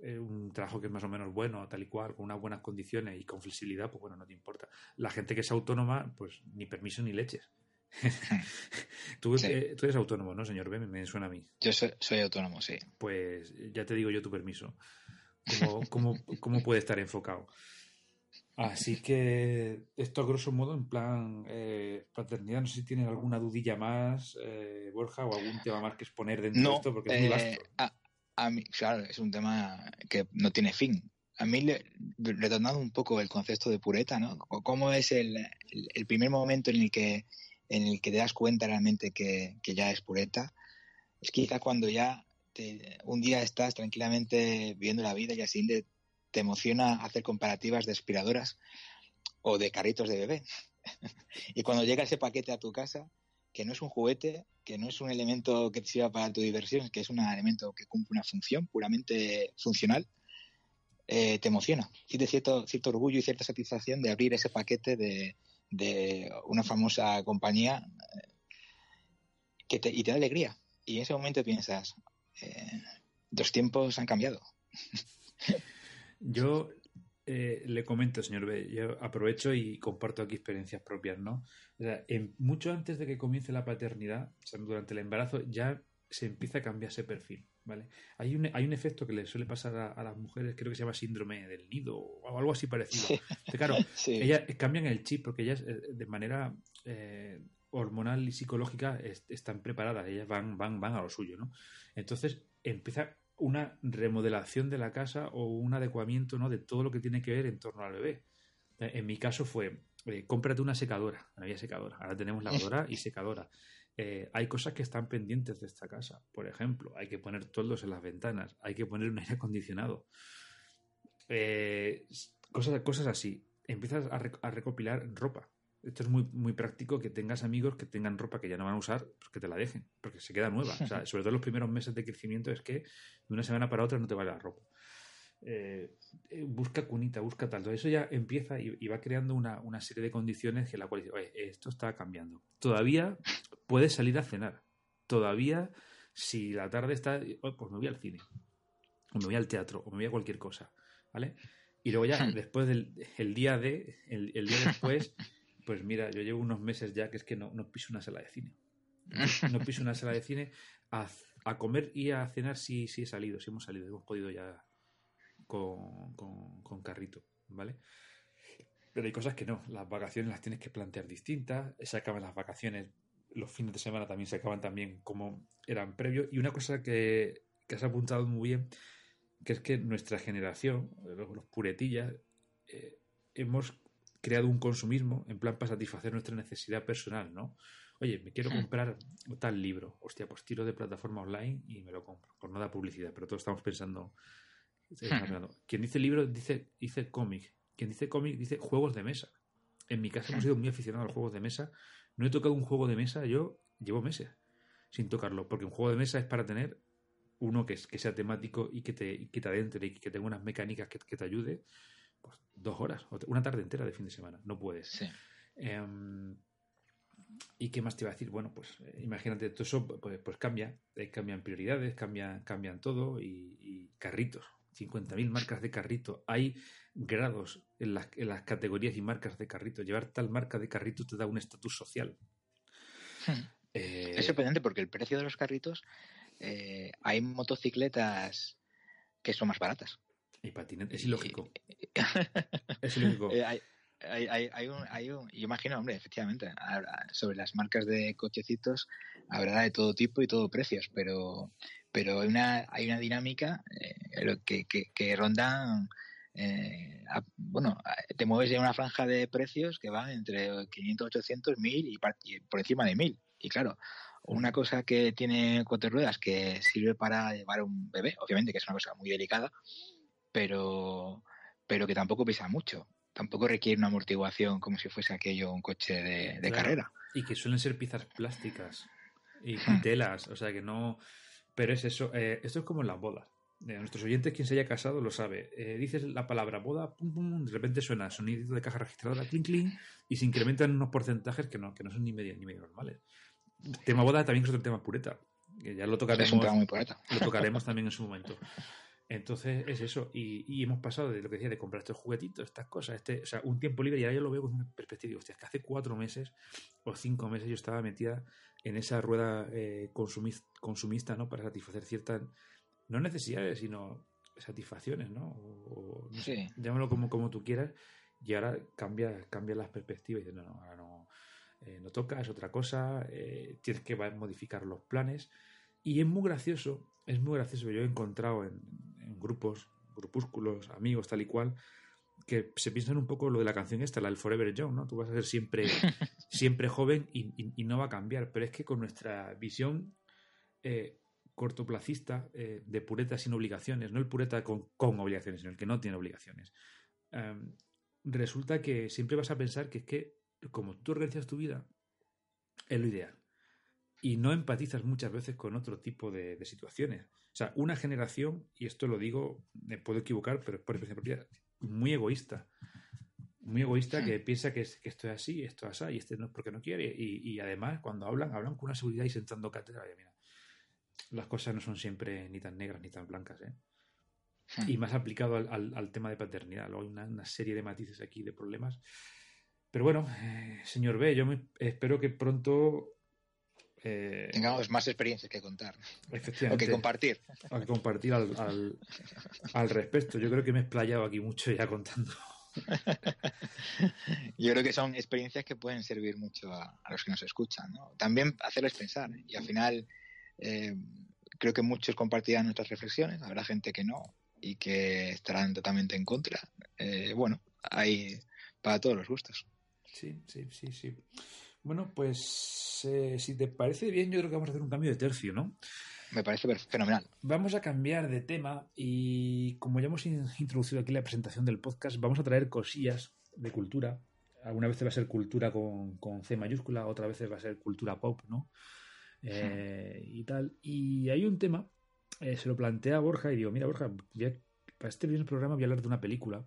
eh, un trabajo que es más o menos bueno, tal y cual, con unas buenas condiciones y con flexibilidad, pues bueno, no te importa. La gente que es autónoma, pues ni permiso ni leches. tú, eh, tú, eres autónomo, ¿no, señor B? Me, suena a mí. Yo soy, autónomo, sí. Pues ya te digo yo tu permiso. ¿Cómo, cómo, cómo puede estar enfocado? Así que esto a grosso modo en plan eh, paternidad, no sé si tienen alguna dudilla más, eh, Borja, o algún tema más que exponer dentro de esto, porque es muy vasto. Eh, a, mí, claro, es un tema que no tiene fin. A mí, le, retornando un poco el concepto de pureta, ¿no? ¿Cómo es el, primer momento en el que en el que te das cuenta realmente que, ya es pureta? Es quizá cuando ya un día estás tranquilamente viviendo la vida y así te emociona hacer comparativas de aspiradoras o de carritos de bebé. y cuando llega ese paquete a tu casa, que no es un juguete, que no es un elemento que te sirva para tu diversión, que es un elemento que cumple una función puramente funcional, eh, te emociona. Siente cierto, cierto orgullo y cierta satisfacción de abrir ese paquete de, una famosa compañía eh, que te, y te da alegría. Y en ese momento piensas, eh, los tiempos han cambiado. Yo eh, le comento, señor B, yo aprovecho y comparto aquí experiencias propias, ¿no? Mucho antes de que comience la paternidad, durante el embarazo, ya se empieza a cambiar ese perfil, ¿vale? Hay un, hay un efecto que le suele pasar a, las mujeres, creo que se llama síndrome del nido o algo así parecido. claro, ellas cambian el chip porque ellas eh, de manera eh, hormonal y psicológica están preparadas, ellas van, van, van a lo suyo, ¿no? Entonces empieza una remodelación de la casa o un adecuamiento ¿no? de todo lo que tiene que ver en torno al bebé. En mi caso fue, eh, cómprate una secadora. No había secadora, ahora tenemos lavadora y secadora. Eh, hay cosas que están pendientes de esta casa. Por ejemplo, hay que poner toldos en las ventanas, hay que poner un aire acondicionado. cosas, cosas así. Empiezas a recopilar ropa esto es muy, muy práctico que tengas amigos que tengan ropa que ya no van a usar, pues que te la dejen, porque se queda nueva. O sea, sobre todo los primeros meses de crecimiento es que de una semana para otra no te vale la ropa. Eh, eh, busca cunita, busca tal. Todo eso ya empieza y, va creando una, serie de condiciones que la cual dice, oye, esto está cambiando. Todavía puedes salir a cenar. todavía si la tarde está, oh, pues me voy al cine, o me voy al teatro, o me voy a cualquier cosa, ¿vale? Y luego ya, después del el día de, el, el, día después, pues mira, yo llevo unos meses ya que es que no, no piso una sala de cine. No piso una sala de cine a, a comer y a cenar si, si he salido, si hemos salido, hemos podido ya con, con, con carrito, ¿vale? Pero hay cosas que no, las vacaciones las tienes que plantear distintas, se acaban las vacaciones, los fines de semana también se acaban también como eran previos. Y una cosa que, que has apuntado muy bien, que es que nuestra generación, los, los puretillas, eh, hemos creado un consumismo en plan para satisfacer nuestra necesidad personal, ¿no? Oye, me quiero comprar tal libro. Hostia, pues tiro de plataforma online y me lo compro. Por no da publicidad, pero todos estamos pensando. Quien dice libro dice, dice cómic. Quien dice cómic dice juegos de mesa. En mi caso hemos sido muy aficionados a los juegos de mesa. No he tocado un juego de mesa, yo llevo meses sin tocarlo, porque un juego de mesa es para tener uno que, que sea temático y que te, y que te adentre y que tenga unas mecánicas que, que te ayude. Pues dos horas, una tarde entera de fin de semana. No puedes. Sí. Eh, ¿Y qué más te iba a decir? Bueno, pues eh, imagínate, todo eso pues, pues cambia, eh, cambian prioridades, cambian, cambian todo y, y carritos, 50.000 marcas de carrito. Hay grados en las, en las, categorías y marcas de carrito. Llevar tal marca de carrito te da un estatus social. Hmm. Eh... Es sorprendente porque el precio de los carritos, eh, hay motocicletas que son más baratas. Y patinetes, es ilógico. es ilógico. Eh, hay, hay, hay, hay, un, hay un, yo imagino, hombre, efectivamente, sobre las marcas de cochecitos habrá de todo tipo y todo precios, pero, pero hay, una, hay una dinámica eh, que, que, ronda, eh, bueno, te mueves en una franja de precios que van entre 500, 800, 1000 y, y por encima de 1000. Y claro, una cosa que tiene cuatro ruedas que sirve para llevar un bebé, obviamente que es una cosa muy delicada, pero, pero que tampoco pesa mucho tampoco requiere una amortiguación como si fuese aquello un coche de, de claro. carrera. Y que suelen ser piezas plásticas y hmm. telas, o sea que no... Pero es eso, eh, esto es como en las bodas. De nuestros oyentes, quien se haya casado lo sabe. Eh, dices la palabra boda, pum, pum, de repente suena sonido de caja registradora, clink, clink, y se incrementan unos porcentajes que no, que no son ni medio ni medio normales. Tema boda también es otro tema pureta, que ya lo tocaremos. Es un tema muy pureta. Lo tocaremos también en su momento. Entonces es eso. Y, y, hemos pasado de lo que decía, de comprar estos juguetitos, estas cosas, este, o sea, un tiempo libre, y ahora yo lo veo con una perspectiva. Hostia, es que hace cuatro meses o cinco meses yo estaba metida en esa rueda eh, consumista, consumista, ¿no? Para satisfacer ciertas, no necesidades, sino satisfacciones, ¿no? O, no sí. sé, llámalo como, como tú quieras, y ahora cambia, cambia las perspectivas y dices, no, no, ahora no, eh, no toca, es otra cosa, eh, tienes que modificar los planes. Y es muy gracioso, es muy gracioso. Yo he encontrado en, en grupos, grupúsculos, amigos, tal y cual, que se piensan un poco lo de la canción esta, la del Forever Young, ¿no? Tú vas a ser siempre, siempre joven y, y, y, no va a cambiar. Pero es que con nuestra visión eh, cortoplacista eh, de pureta sin obligaciones, no el pureta con, con, obligaciones, sino el que no tiene obligaciones, eh, resulta que siempre vas a pensar que es que como tú organizas tu vida, es lo ideal y no empatizas muchas veces con otro tipo de, de, situaciones. O sea, una generación, y esto lo digo, me puedo equivocar, pero es por experiencia propia, muy egoísta. Muy egoísta que piensa que, es, que, esto es así, esto es así, y este no es porque no quiere. Y, y además, cuando hablan, hablan con una seguridad y sentando cátedra. Mira, las cosas no son siempre ni tan negras ni tan blancas, ¿eh? Y más aplicado al, al, al tema de paternidad. Luego hay una, una, serie de matices aquí de problemas. Pero bueno, eh, señor B, yo me, espero que pronto eh, tengamos más experiencias que contar. O que compartir. O que compartir al, al, al, respecto. Yo creo que me he explayado aquí mucho ya contando. Yo creo que son experiencias que pueden servir mucho a, a los que nos escuchan ¿no? también hacerles pensar y al final eh, creo que muchos compartirán nuestras reflexiones habrá gente que no y que estarán totalmente en contra. Eh, bueno hay para todos los gustos. Sí sí sí sí bueno, pues eh, si te parece bien, yo creo que vamos a hacer un cambio de tercio, ¿no? Me parece fenomenal. Vamos a cambiar de tema y como ya hemos introducido aquí la presentación del podcast, vamos a traer cosillas de cultura. Alguna vez va a ser cultura con, con C mayúscula, otra vez va a ser cultura pop, ¿no? Eh, y tal. Y hay un tema, eh, se lo plantea a Borja y digo, mira Borja, ya, para este primer programa voy a hablar de una película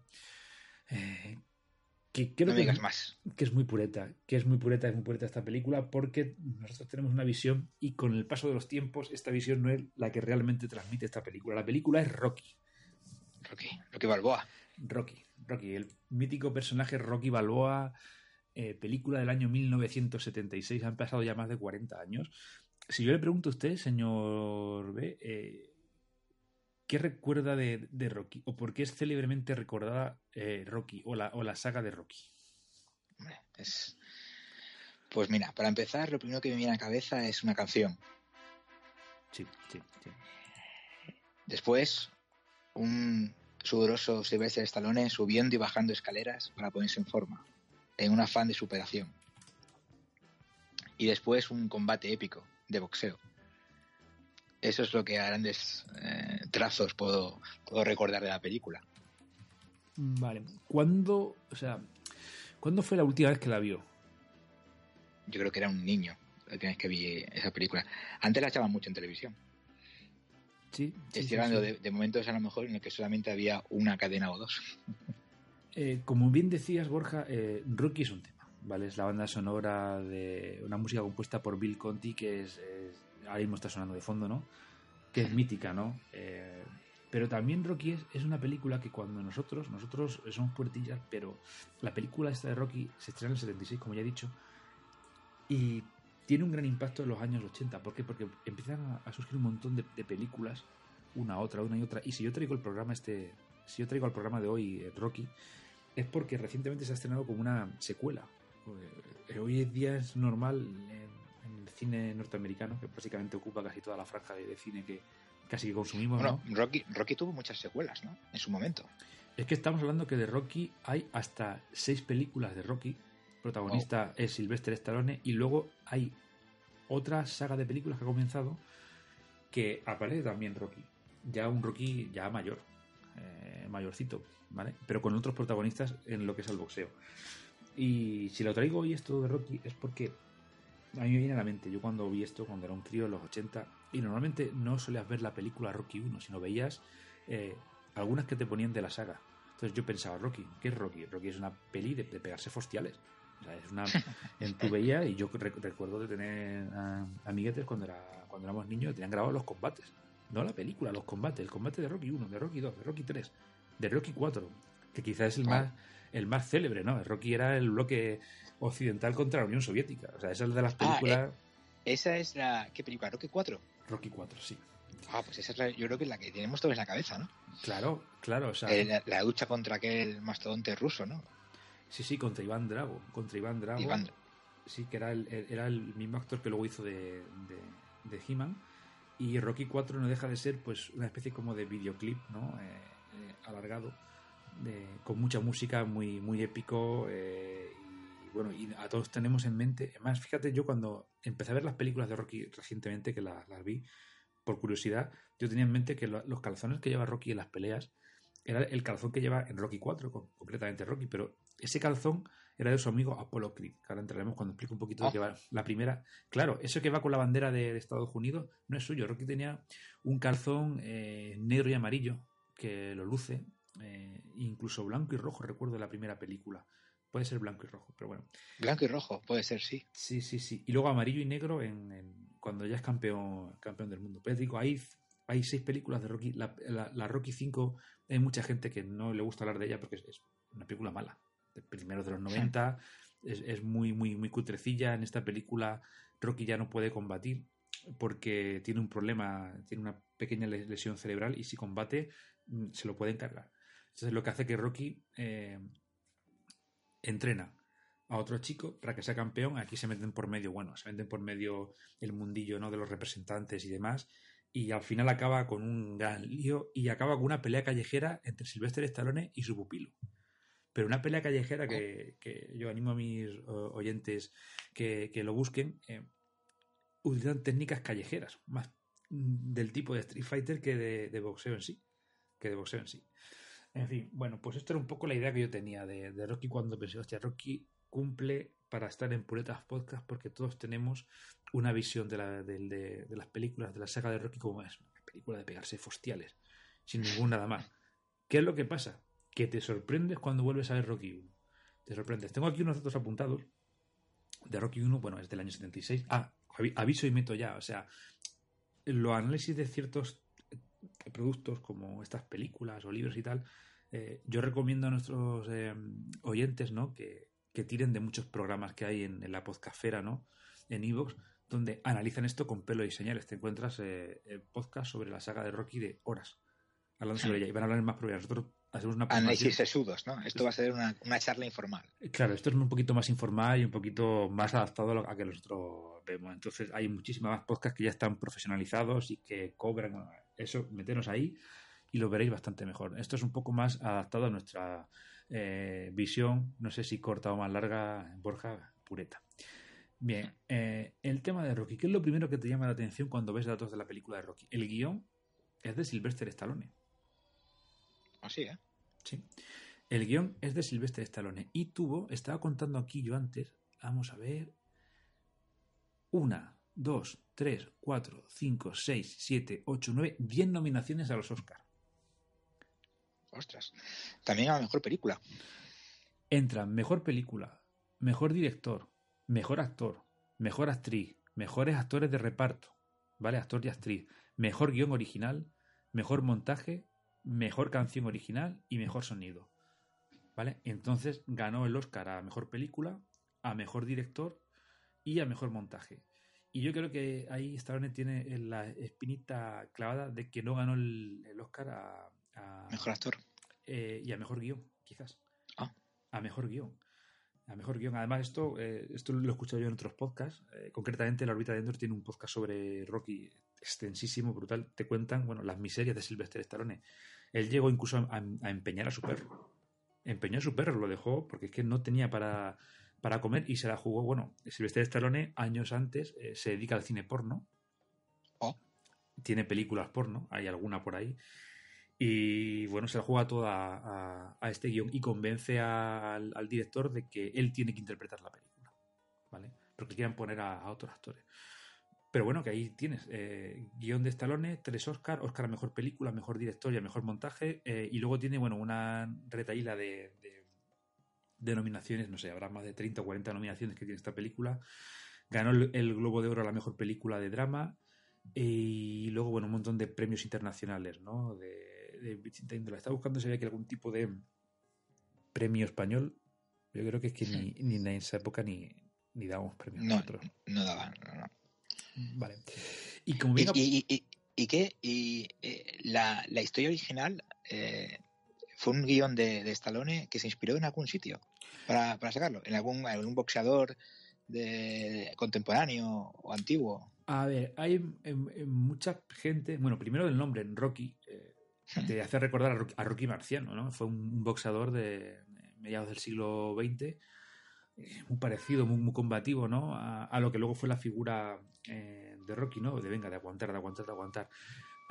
eh, Que no digas más. Que es muy pureta, que es muy pureta, es muy pureta esta película porque nosotros tenemos una visión y con el paso de los tiempos esta visión no es la que realmente transmite esta película. La película es Rocky. Rocky, Rocky Balboa. Rocky, Rocky, el mítico personaje Rocky Balboa, eh, película del año 1976, han pasado ya más de 40 años. Si yo le pregunto a usted, señor B, eh, ¿Qué recuerda de, Rocky? ¿O por qué es célebremente recordada eh, Rocky o la, o la saga de Rocky? es... Pues mira, para empezar, lo primero que me viene a la cabeza es una canción. Sí, sí, sí. Después, un sudoroso Sylvester Stallone subiendo y bajando escaleras para ponerse en forma, en un afán de superación. Y después un combate épico de boxeo eso es lo que a grandes eh, trazos puedo, puedo recordar de la película. Vale. ¿Cuándo, o sea, ¿cuándo fue la última vez que la vio? Yo creo que era un niño la última vez que vi esa película. Antes la echaban mucho en televisión. Sí. Estoy hablando De, momentos a lo mejor en los que solamente había una cadena o dos. Eh, como bien decías, Borja, eh, Rocky es un tema. ¿vale? Es la banda sonora de una música compuesta por Bill Conti, que es ahora mismo está sonando de fondo, ¿no? Que es mítica, ¿no? Eh, pero también Rocky es, una película que cuando nosotros, nosotros somos puertillas, pero la película esta de Rocky se estrena en el 76, como ya he dicho, y tiene un gran impacto en los años 80. ¿Por qué? Porque empiezan a, surgir un montón de, películas, una, otra, una y otra. Y si yo traigo el programa este, si yo traigo el programa de hoy, eh, Rocky, es porque recientemente se ha estrenado como una secuela. Eh, hoy en día es normal cine norteamericano, que básicamente ocupa casi toda la franja de, cine que casi que consumimos. Bueno, Rocky, Rocky tuvo muchas secuelas, ¿no? En su momento. Es que estamos hablando que de Rocky hay hasta seis películas de Rocky. Protagonista es Sylvester Stallone y luego hay otra saga de películas que ha comenzado que aparece también Rocky. Ya un Rocky ya mayor, eh, mayorcito, ¿vale? Pero con otros protagonistas en lo que es el boxeo. Y si lo traigo hoy esto de Rocky es porque a mí me viene a la mente, yo cuando vi esto, cuando era un crío en los 80, y normalmente no solías ver la película Rocky 1, sino veías eh, algunas que te ponían de la saga. Entonces yo pensaba, Rocky, ¿qué es Rocky? Rocky es una peli de, pegarse fostiales. O sea, es una, en tu veías, y yo recuerdo de tener amiguetes cuando, era, cuando éramos niños, tenían grabados los combates. No la película, los combates. El combate de Rocky 1, de Rocky 2, de Rocky 3, de Rocky 4, que quizás es el más el más célebre, ¿no? Rocky era el bloque occidental contra la Unión Soviética. O sea, esa es de las ah, películas. Eh, esa es la. ¿Qué película? ¿Rocky 4? Rocky 4, sí. Ah, pues esa es la, yo creo que es la que tenemos todos en la cabeza, ¿no? Claro, claro. O sea, eh, la, lucha contra aquel mastodonte ruso, ¿no? Sí, sí, contra Iván Drago. Contra Iván Drago. Sí, que era el, era el mismo actor que luego hizo de, de, He-Man. Y Rocky 4 no deja de ser pues una especie como de videoclip, ¿no? Eh, alargado con mucha música, muy, muy épico. Eh, y bueno, y a todos tenemos en mente. Además, fíjate, yo cuando empecé a ver las películas de Rocky recientemente, que las, vi por curiosidad, yo tenía en mente que los calzones que lleva Rocky en las peleas era el calzón que lleva en Rocky 4, completamente Rocky, pero ese calzón era de su amigo Apollo Creed, que ahora entraremos cuando explico un poquito de qué va la primera. Claro, eso que va con la bandera de, Estados Unidos no es suyo. Rocky tenía un calzón eh, negro y amarillo que lo luce eh, incluso blanco y rojo, recuerdo la primera película. Puede ser blanco y rojo, pero bueno. Blanco y rojo, puede ser, sí. Sí, sí, sí. Y luego amarillo y negro en, cuando ya es campeón, campeón del mundo. Pero digo, hay, hay seis películas de Rocky. La, Rocky 5, hay mucha gente que no le gusta hablar de ella porque es, una película mala. De primeros de los 90. Es, es, muy, muy, muy cutrecilla. En esta película, Rocky ya no puede combatir porque tiene un problema, tiene una pequeña lesión cerebral y si combate mm, se lo puede encargar. Entonces lo que hace que Rocky eh, entrena a otro chico para que sea campeón. Aquí se meten por medio, bueno, se meten por medio el mundillo ¿no? de los representantes y demás. Y al final acaba con un gran lío y acaba con una pelea callejera entre Sylvester Stallone y su pupilo. Pero una pelea callejera que, yo animo a mis oyentes que, lo busquen. Eh, utilizan técnicas callejeras, más del tipo de Street Fighter que de boxeo en sí. Que de boxeo en sí. En fin, bueno, pues esto era un poco la idea que yo tenía de, Rocky cuando pensé, hostia, Rocky cumple para estar en Puretas Podcast porque todos tenemos una visión de, la, de, las películas, de la saga de Rocky como es, una película de pegarse fostiales, sin ningún nada más. ¿Qué es lo que pasa? Que te sorprendes cuando vuelves a ver Rocky 1. te sorprendes. Tengo aquí unos datos apuntados de Rocky 1, bueno, es del año 76. Ah, aviso y meto ya, o sea, los análisis de ciertos productos como estas películas o libros y tal, eh, yo recomiendo a nuestros eh, oyentes, ¿no? Que, tiren de muchos programas que hay en, la podcastfera, ¿no? En Evox, donde analizan esto con pelo y señales. Te encuentras eh, podcast sobre la saga de Rocky de horas, hablando sobre ella. Y van a hablar más probabilidad. Nosotros hacemos una Análisis sesudos, ¿no? Esto va a ser una, charla informal. Claro, esto es un poquito más informal y un poquito más adaptado a, lo, a que nosotros vemos. Entonces hay muchísimas más podcasts que ya están profesionalizados y que cobran eso, meteros ahí y lo veréis bastante mejor. Esto es un poco más adaptado a nuestra eh, visión, no sé si corta o más larga, Borja, pureta. Bien, eh, el tema de Rocky. ¿Qué es lo primero que te llama la atención cuando ves datos de la película de Rocky? El guion es de Sylvester Stallone. Así, ¿eh? Sí. El guion es de Sylvester Stallone y tuvo, estaba contando aquí yo antes, vamos a ver, una, dos, tres, cuatro, cinco, seis, siete, ocho, nueve, diez nominaciones a los Oscars. Ostras. También a la mejor película. Entran mejor película, mejor director, mejor actor, mejor actriz, mejores actores de reparto, ¿vale? Actor y actriz, mejor guion original, mejor montaje, mejor canción original y mejor sonido. ¿Vale? Entonces ganó el Oscar a mejor película, a mejor director y a mejor montaje. Y yo creo que ahí Stallone tiene la espinita clavada de que no ganó el, Oscar a, Mejor actor. Eh, y a mejor guion, quizás. Ah. A mejor guion. A mejor guion. Además, esto, eh, esto lo he escuchado yo en otros podcasts. Eh, concretamente, La órbita de Endor tiene un podcast sobre Rocky extensísimo, brutal. Te cuentan, bueno, las miserias de Sylvester Stallone. Él llegó incluso a, a empeñar a su perro. Empeñó a su perro, lo dejó porque es que no tenía para para comer y se la jugó, bueno, Silvestre Stallone años antes eh, se dedica al cine porno. Oh. Tiene películas porno, hay alguna por ahí. Y bueno, se la juega toda a, este guion y convence al, director de que él tiene que interpretar la película. ¿Vale? Porque quieran poner a, otros actores. Pero bueno, que ahí tienes eh, guion de Stallone, tres Oscar, Oscar a mejor película, mejor director y a mejor montaje. Eh, y luego tiene, bueno, una retaíla de de nominaciones, no sé, habrá más de 30 o 40 nominaciones que tiene esta película. Ganó el, Globo de Oro a la mejor película de drama y luego, bueno, un montón de premios internacionales, ¿no? De, de índole. Estaba buscando si había que algún tipo de premio español. Yo creo que es que ni, ni en esa época ni, ni dábamos premios. No, no daban, no, Vale. Y como ¿Y, y, y, qué? ¿Y eh, la, la, historia original eh, fue un guion de, de, Stallone que se inspiró en algún sitio? para, sacarlo? ¿En algún, algún boxeador de, contemporáneo o antiguo? A ver, hay mucha gente, bueno, primero del nombre, en Rocky, eh, te hace recordar a Rocky, Marciano, ¿no? Fue un boxeador de, mediados del siglo XX, eh, muy parecido, muy, combativo, ¿no? A, lo que luego fue la figura eh, de Rocky, ¿no? De venga, de aguantar, de aguantar, de aguantar.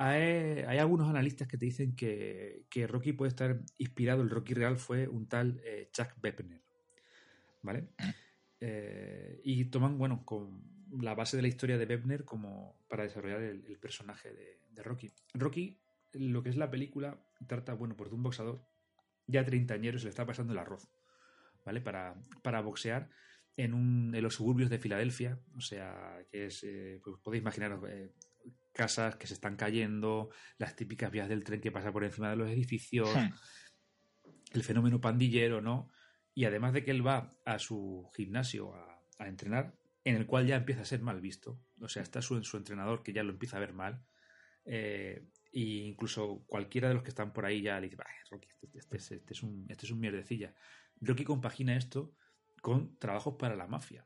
Hay, algunos analistas que te dicen que, que, Rocky puede estar inspirado, el Rocky real fue un tal Chuck Bepner. ¿vale? Eh, y toman, bueno, con la base de la historia de Bebner como para desarrollar el, personaje de, Rocky. Rocky, lo que es la película, trata, bueno, pues de un boxador ya treintañero se le está pasando el arroz, ¿vale? Para, para boxear en, un, en los suburbios de Filadelfia, o sea, que es, eh, pues podéis imaginaros, eh, casas que se están cayendo, las típicas vías del tren que pasa por encima de los edificios, el fenómeno pandillero, ¿no? Y además de que él va a su gimnasio a, entrenar, en el cual ya empieza a ser mal visto. O sea, está su, su entrenador que ya lo empieza a ver mal. e incluso cualquiera de los que están por ahí ya le dice, Rocky, este, este, este, este, es un, este es un mierdecilla. Rocky compagina esto con trabajos para la mafia.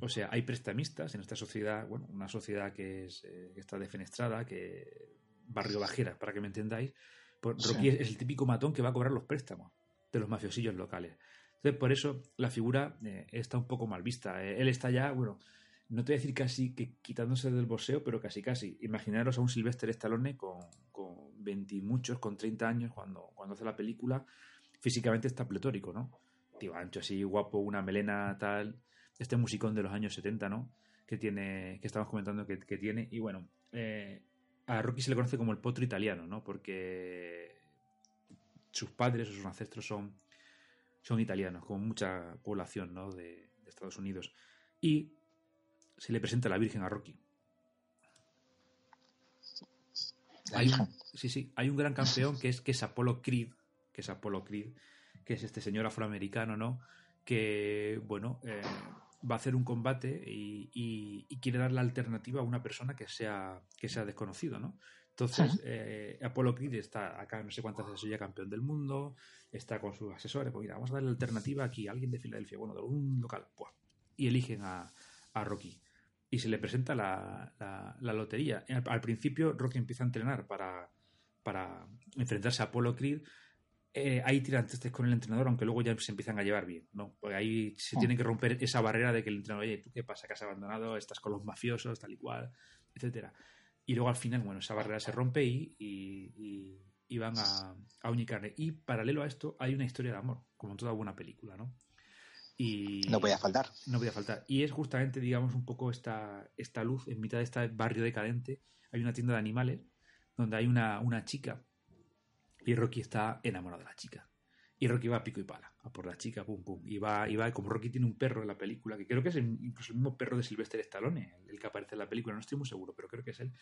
O sea, hay prestamistas en esta sociedad, bueno, una sociedad que, es, eh, está defenestrada, que barrio bajera, para que me entendáis. Pues Rocky es el típico matón que va a cobrar los préstamos de los mafiosillos locales. Entonces, por eso la figura eh, está un poco mal vista. Eh, él está ya, bueno, no te voy a decir casi que quitándose del boxeo, pero casi casi. Imaginaros a un Sylvester Stallone con, con 20 y muchos, con 30 años, cuando, cuando hace la película, físicamente está pletórico, ¿no? Tío ancho, así guapo, una melena tal, este musicón de los años 70, ¿no? Que tiene, que estamos comentando que, tiene. Y bueno, eh, a Rocky se le conoce como el potro italiano, ¿no? Porque sus padres o sus ancestros son son italianos, con mucha población ¿no? de, Estados Unidos. Y se le presenta la Virgen a Rocky. Sí, sí, hay un gran campeón que es, que es Apollo Creed, que es Apollo Creed, que es este señor afroamericano, ¿no? Que, bueno, eh, va a hacer un combate y, y, y, quiere dar la alternativa a una persona que sea, que sea desconocido, ¿no? Entonces, eh, Apollo Creed está acá, no sé cuántas veces ya campeón del mundo, está con sus asesores, pues mira, vamos a darle la alternativa aquí a alguien de Filadelfia, bueno, de un local, pues, y eligen a, a Rocky y se le presenta la, la, la lotería. Al, al, principio, Rocky empieza a entrenar para, para enfrentarse a Apollo Creed. Eh, hay tirantes con el entrenador, aunque luego ya se empiezan a llevar bien, ¿no? Porque ahí se tiene que romper esa barrera de que el entrenador, oye, ¿tú qué pasa? ¿Que has abandonado? ¿Estás con los mafiosos? Tal y cual, etcétera. Y luego al final, bueno, esa barrera se rompe y, y, y, y van a, a unicarne. Y paralelo a esto, hay una historia de amor, como en toda buena película, ¿no? Y no podía faltar. No podía faltar. Y es justamente, digamos, un poco esta, esta luz en mitad de este barrio decadente. Hay una tienda de animales donde hay una, una chica y Rocky está enamorado de la chica. Y Rocky va a pico y pala, a por la chica, pum, pum. Y va, y va, como Rocky tiene un perro en la película, que creo que es incluso el mismo perro de Sylvester Stallone, el, que aparece en la película, no estoy muy seguro, pero creo que es él.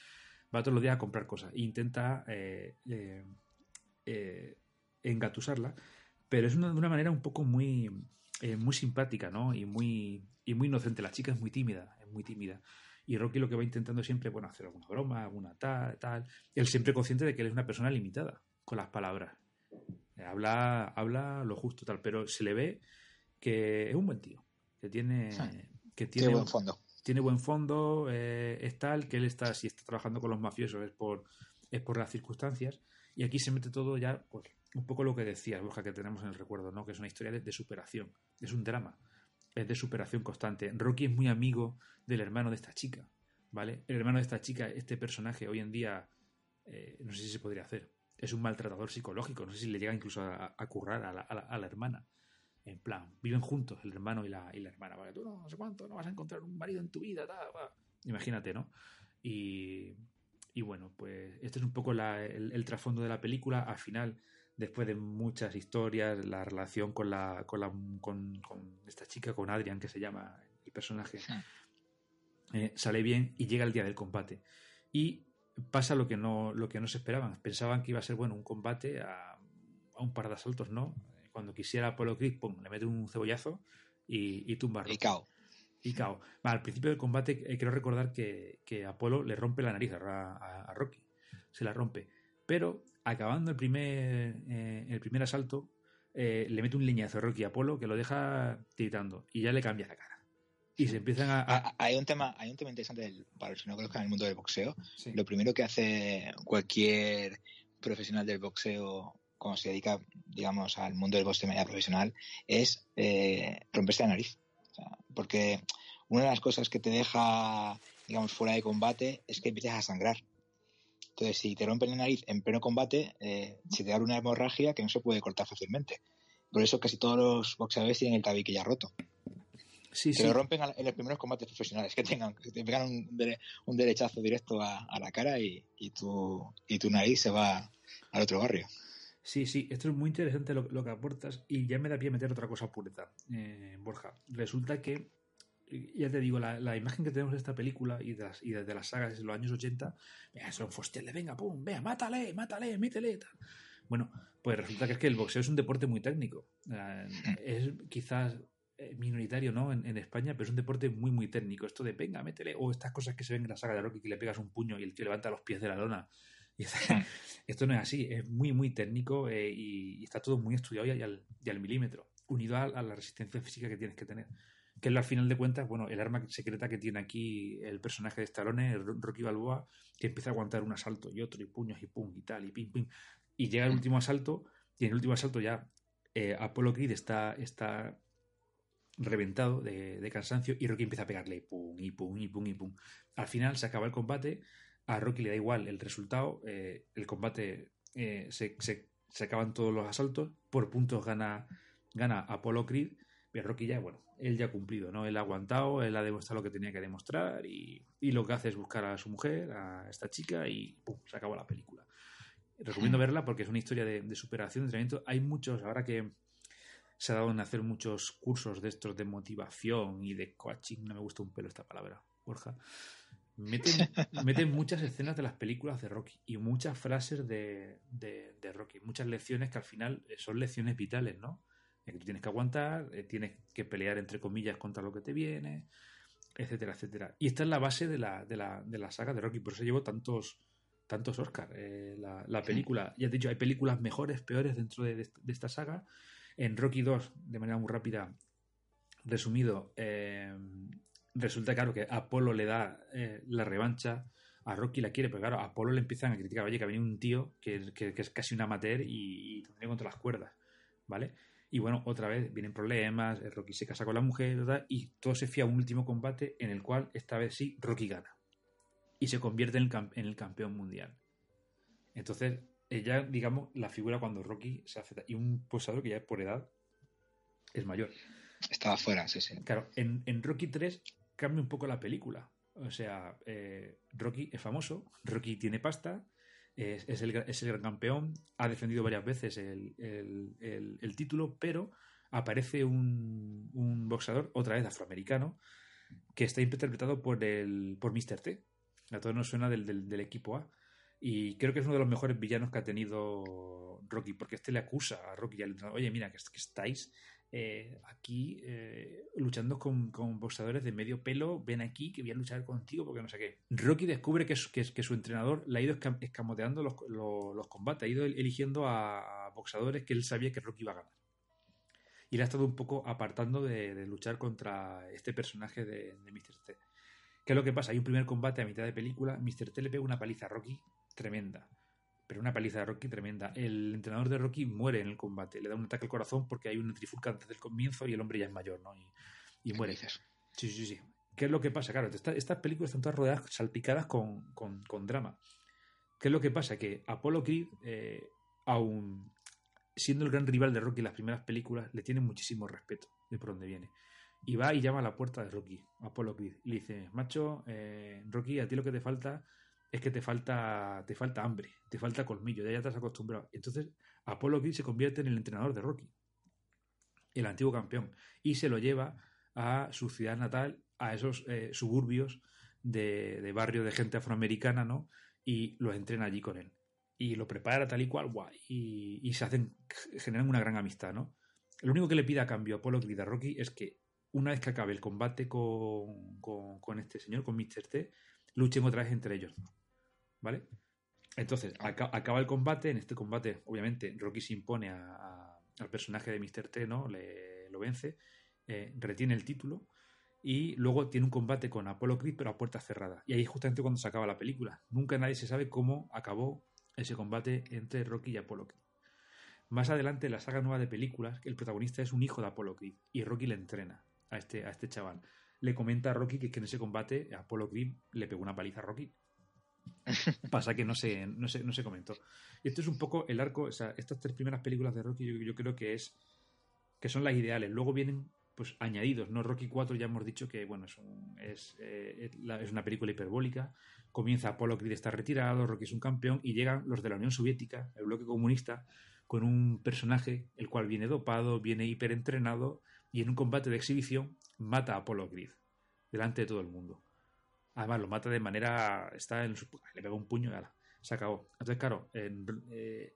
Va todos los días a comprar cosas e intenta eh, eh, eh, engatusarla, pero es una, de una manera un poco muy, muy simpática, ¿no? Y muy, y muy inocente. La chica es muy tímida, es muy tímida. Y Rocky lo que va intentando siempre, bueno, hacer alguna broma, alguna tal, tal. Él siempre consciente de que él es una persona limitada con las palabras. Eh, habla, habla lo justo, tal, pero se le ve que es un buen tío, que tiene, que tiene, tiene buen fondo. Tiene buen fondo, eh, es tal, que él está, si está trabajando con los mafiosos es por, es por las circunstancias. Y aquí se mete todo ya, pues, un poco lo que decías, Borja, que tenemos en el recuerdo, ¿no? Que es una historia de, de, superación, es un drama, es de superación constante. Rocky es muy amigo del hermano de esta chica, ¿vale? El hermano de esta chica, este personaje, hoy en día, eh, no sé si se podría hacer, es un maltratador psicológico, no sé si le llega incluso a, a currar a la, a, la, a la, hermana. En plan, viven juntos el hermano y la, y la hermana, ¿vale? Tú no, no sé cuánto, no vas a encontrar un marido en tu vida, imagínate, ¿no? Y, y bueno, pues este es un poco el, el trasfondo de la película. Al final, después de muchas historias, la relación con, la, con, la, con, con esta chica, con Adrian, que se llama el personaje, eh, sale bien y llega el día del combate. Y pasa lo que no, lo que no se esperaban. Pensaban que iba a ser bueno un combate a, a un par de asaltos, ¿no? Cuando quisiera Apolo Creed, pum, le mete un cebollazo y, y tumba. Y cao. Y cao. Bueno, al principio del combate eh, quiero recordar que, que Apolo le rompe la nariz a, a, a Rocky. Se la rompe. Pero acabando el primer, eh, el primer asalto, eh, le mete un leñazo a Rocky Apolo que lo deja tiritando y ya le cambia la cara. Y se empiezan a, a... Hay, un tema, hay un tema interesante del, para los que no conozcan el mundo del boxeo. Sí. Lo primero que hace cualquier profesional del boxeo cuando se dedica, digamos, al mundo del boxeo de manera profesional es eh, romperse la nariz. O sea, porque una de las cosas que te deja, digamos, fuera de combate es que empiezas a sangrar. Entonces, si te rompen la nariz en pleno combate, eh, se te da una hemorragia que no se puede cortar fácilmente. Por eso casi todos los boxeadores tienen el tabique ya roto. Sí, lo rompen en los primeros combates profesionales que tengan, que te pegan un, dere, un derechazo directo a, a la cara y, y, tu, y tu nariz se va al otro barrio. Sí, sí, esto es muy interesante lo, lo que aportas y ya me da pie a meter otra cosa pureta, eh, Borja. Resulta que ya te digo, la, la, imagen que tenemos de esta película y de las, y de, de las sagas de los años 80, venga, son fostiales, venga, pum, venga, mátale, mátale, métele. Tal. Bueno, pues resulta que es que el boxeo es un deporte muy técnico. Es quizás eh, minoritario, ¿no? En, en, España, pero es un deporte muy, muy técnico. Esto de, venga, métele, o estas cosas que se ven en la saga de Rocky, que le pegas un puño y el tío levanta los pies de la lona. Y esto no es así, es muy, muy técnico eh, y, y, está todo muy estudiado y al, y al milímetro, unido a, a la resistencia física que tienes que tener que es al final de cuentas, bueno, el arma secreta que tiene aquí el personaje de Stallone, Rocky Balboa, que empieza a aguantar un asalto y otro, y puños, y pum, y tal, y pim, pim. Y llega el último asalto, y en el último asalto ya eh, Apollo Creed está, está reventado de, de, cansancio, y Rocky empieza a pegarle, y pum, y pum, y pum, y pum. Al final se acaba el combate, a Rocky le da igual el resultado, eh, el combate eh, se, se, se, acaban todos los asaltos, por puntos gana, gana Apollo Creed, pero Rocky ya, bueno, él ya ha cumplido, ¿no? Él ha aguantado, él ha demostrado lo que tenía que demostrar y, y lo que hace es buscar a su mujer, a esta chica y ¡pum! se acabó la película. Recomiendo verla porque es una historia de, de superación, de entrenamiento. Hay muchos, ahora que se ha dado en hacer muchos cursos de estos de motivación y de coaching, no me gusta un pelo esta palabra, Borja. Meten, meten muchas escenas de las películas de Rocky y muchas frases de, de, Rocky, muchas lecciones que al final son lecciones vitales, ¿no? Que tú tienes que aguantar, eh, tienes que pelear entre comillas contra lo que te viene, etcétera, etcétera. Y esta es la base de la, de la, de la saga de Rocky, por eso llevo tantos, tantos Oscars. Eh, la, la, película, ya te he dicho, hay películas mejores, peores dentro de, de, esta saga. En Rocky 2, de manera muy rápida, resumido, eh, resulta claro que Apolo le da eh, la revancha, a Rocky la quiere, pero claro, a Apolo le empiezan a criticar, oye, que ha venido un tío que, es casi un amateur y, y contra las cuerdas, ¿vale? Y bueno, otra vez vienen problemas, Rocky se casa con la mujer y todo se fía a un último combate en el cual esta vez sí Rocky gana y se convierte en el, campeón mundial. Entonces, ella, digamos, la figura cuando Rocky se hace y un posador que ya por edad es mayor. Estaba fuera, sí, sí. Claro, en, Rocky 3 cambia un poco la película. O sea, eh, Rocky es famoso, Rocky tiene pasta, es, el, gran campeón, ha defendido varias veces el, título, pero aparece un, boxeador, otra vez afroamericano, que está interpretado por, el, por Mr. T. A todos nos suena del, equipo A. Y creo que es uno de los mejores villanos que ha tenido Rocky, porque este le acusa a Rocky al oye, mira, que estáis eh, aquí eh, luchando con, boxeadores de medio pelo, ven aquí que voy a luchar contigo porque no sé qué. Rocky descubre que, que, que su entrenador le ha ido escamoteando los, los, combates, ha ido eligiendo a, boxeadores que él sabía que Rocky iba a ganar. Y le ha estado un poco apartando de, luchar contra este personaje de, de Mr. T. ¿Qué es lo que pasa? Hay un primer combate a mitad de película, Mr. T le pega una paliza a Rocky tremenda pero una paliza de Rocky tremenda. El entrenador de Rocky muere en el combate, le da un ataque al corazón porque hay una trifulca antes del comienzo y el hombre ya es mayor, ¿no? Y, muere. Sí, sí, sí. ¿Qué es lo que pasa? Claro, estas películas están todas rodeadas, salpicadas con, drama. ¿Qué es lo que pasa? Que Apollo Creed, eh, aún siendo el gran rival de Rocky en las primeras películas, le tiene muchísimo respeto de por dónde viene. Y va y llama a la puerta de Rocky, Apollo Creed, y le dice, macho, eh, Rocky, a ti lo que te falta es que te falta, te falta hambre, te falta colmillo, ya, ya te has acostumbrado. Entonces, Apolo Creed se convierte en el entrenador de Rocky, el antiguo campeón, y se lo lleva a su ciudad natal, a esos eh, suburbios de, barrio de gente afroamericana, ¿no? Y los entrena allí con él. Y lo prepara tal y cual, guay. Y, se hacen, generan una gran amistad, ¿no? Lo único que le pide a cambio a Apolo Creed a Rocky es que una vez que acabe el combate con, con este señor, con Mr. T, luchen otra vez entre ellos. ¿Vale? Entonces, acaba el combate. En este combate, obviamente, Rocky se impone al personaje de Mr. T, ¿no? Le, lo vence, eh, retiene el título y luego tiene un combate con Apollo Creed, pero a puerta cerrada. Y ahí es justamente cuando se acaba la película. Nunca nadie se sabe cómo acabó ese combate entre Rocky y Apollo Creed. Más adelante, en la saga nueva de películas, el protagonista es un hijo de Apollo Creed y Rocky le entrena a este, a este chaval. Le comenta a Rocky que, que en ese combate Apollo Creed le pegó una paliza a Rocky Pasa que no se, no, se, no se comentó. Y esto es un poco el arco, o estas tres primeras películas de Rocky yo, creo que es que son las ideales. Luego vienen pues añadidos, ¿no? Rocky 4 ya hemos dicho que, bueno, es, eh, es, una película hiperbólica. Comienza Apolo Creed está retirado, Rocky es un campeón y llegan los de la Unión Soviética, el bloque comunista, con un personaje el cual viene dopado, viene hiperentrenado y en un combate de exhibición mata a Apolo Creed delante de todo el mundo. Además, lo mata de manera. Está en su, le pega un puño y ala, se acabó. Entonces, claro, eh,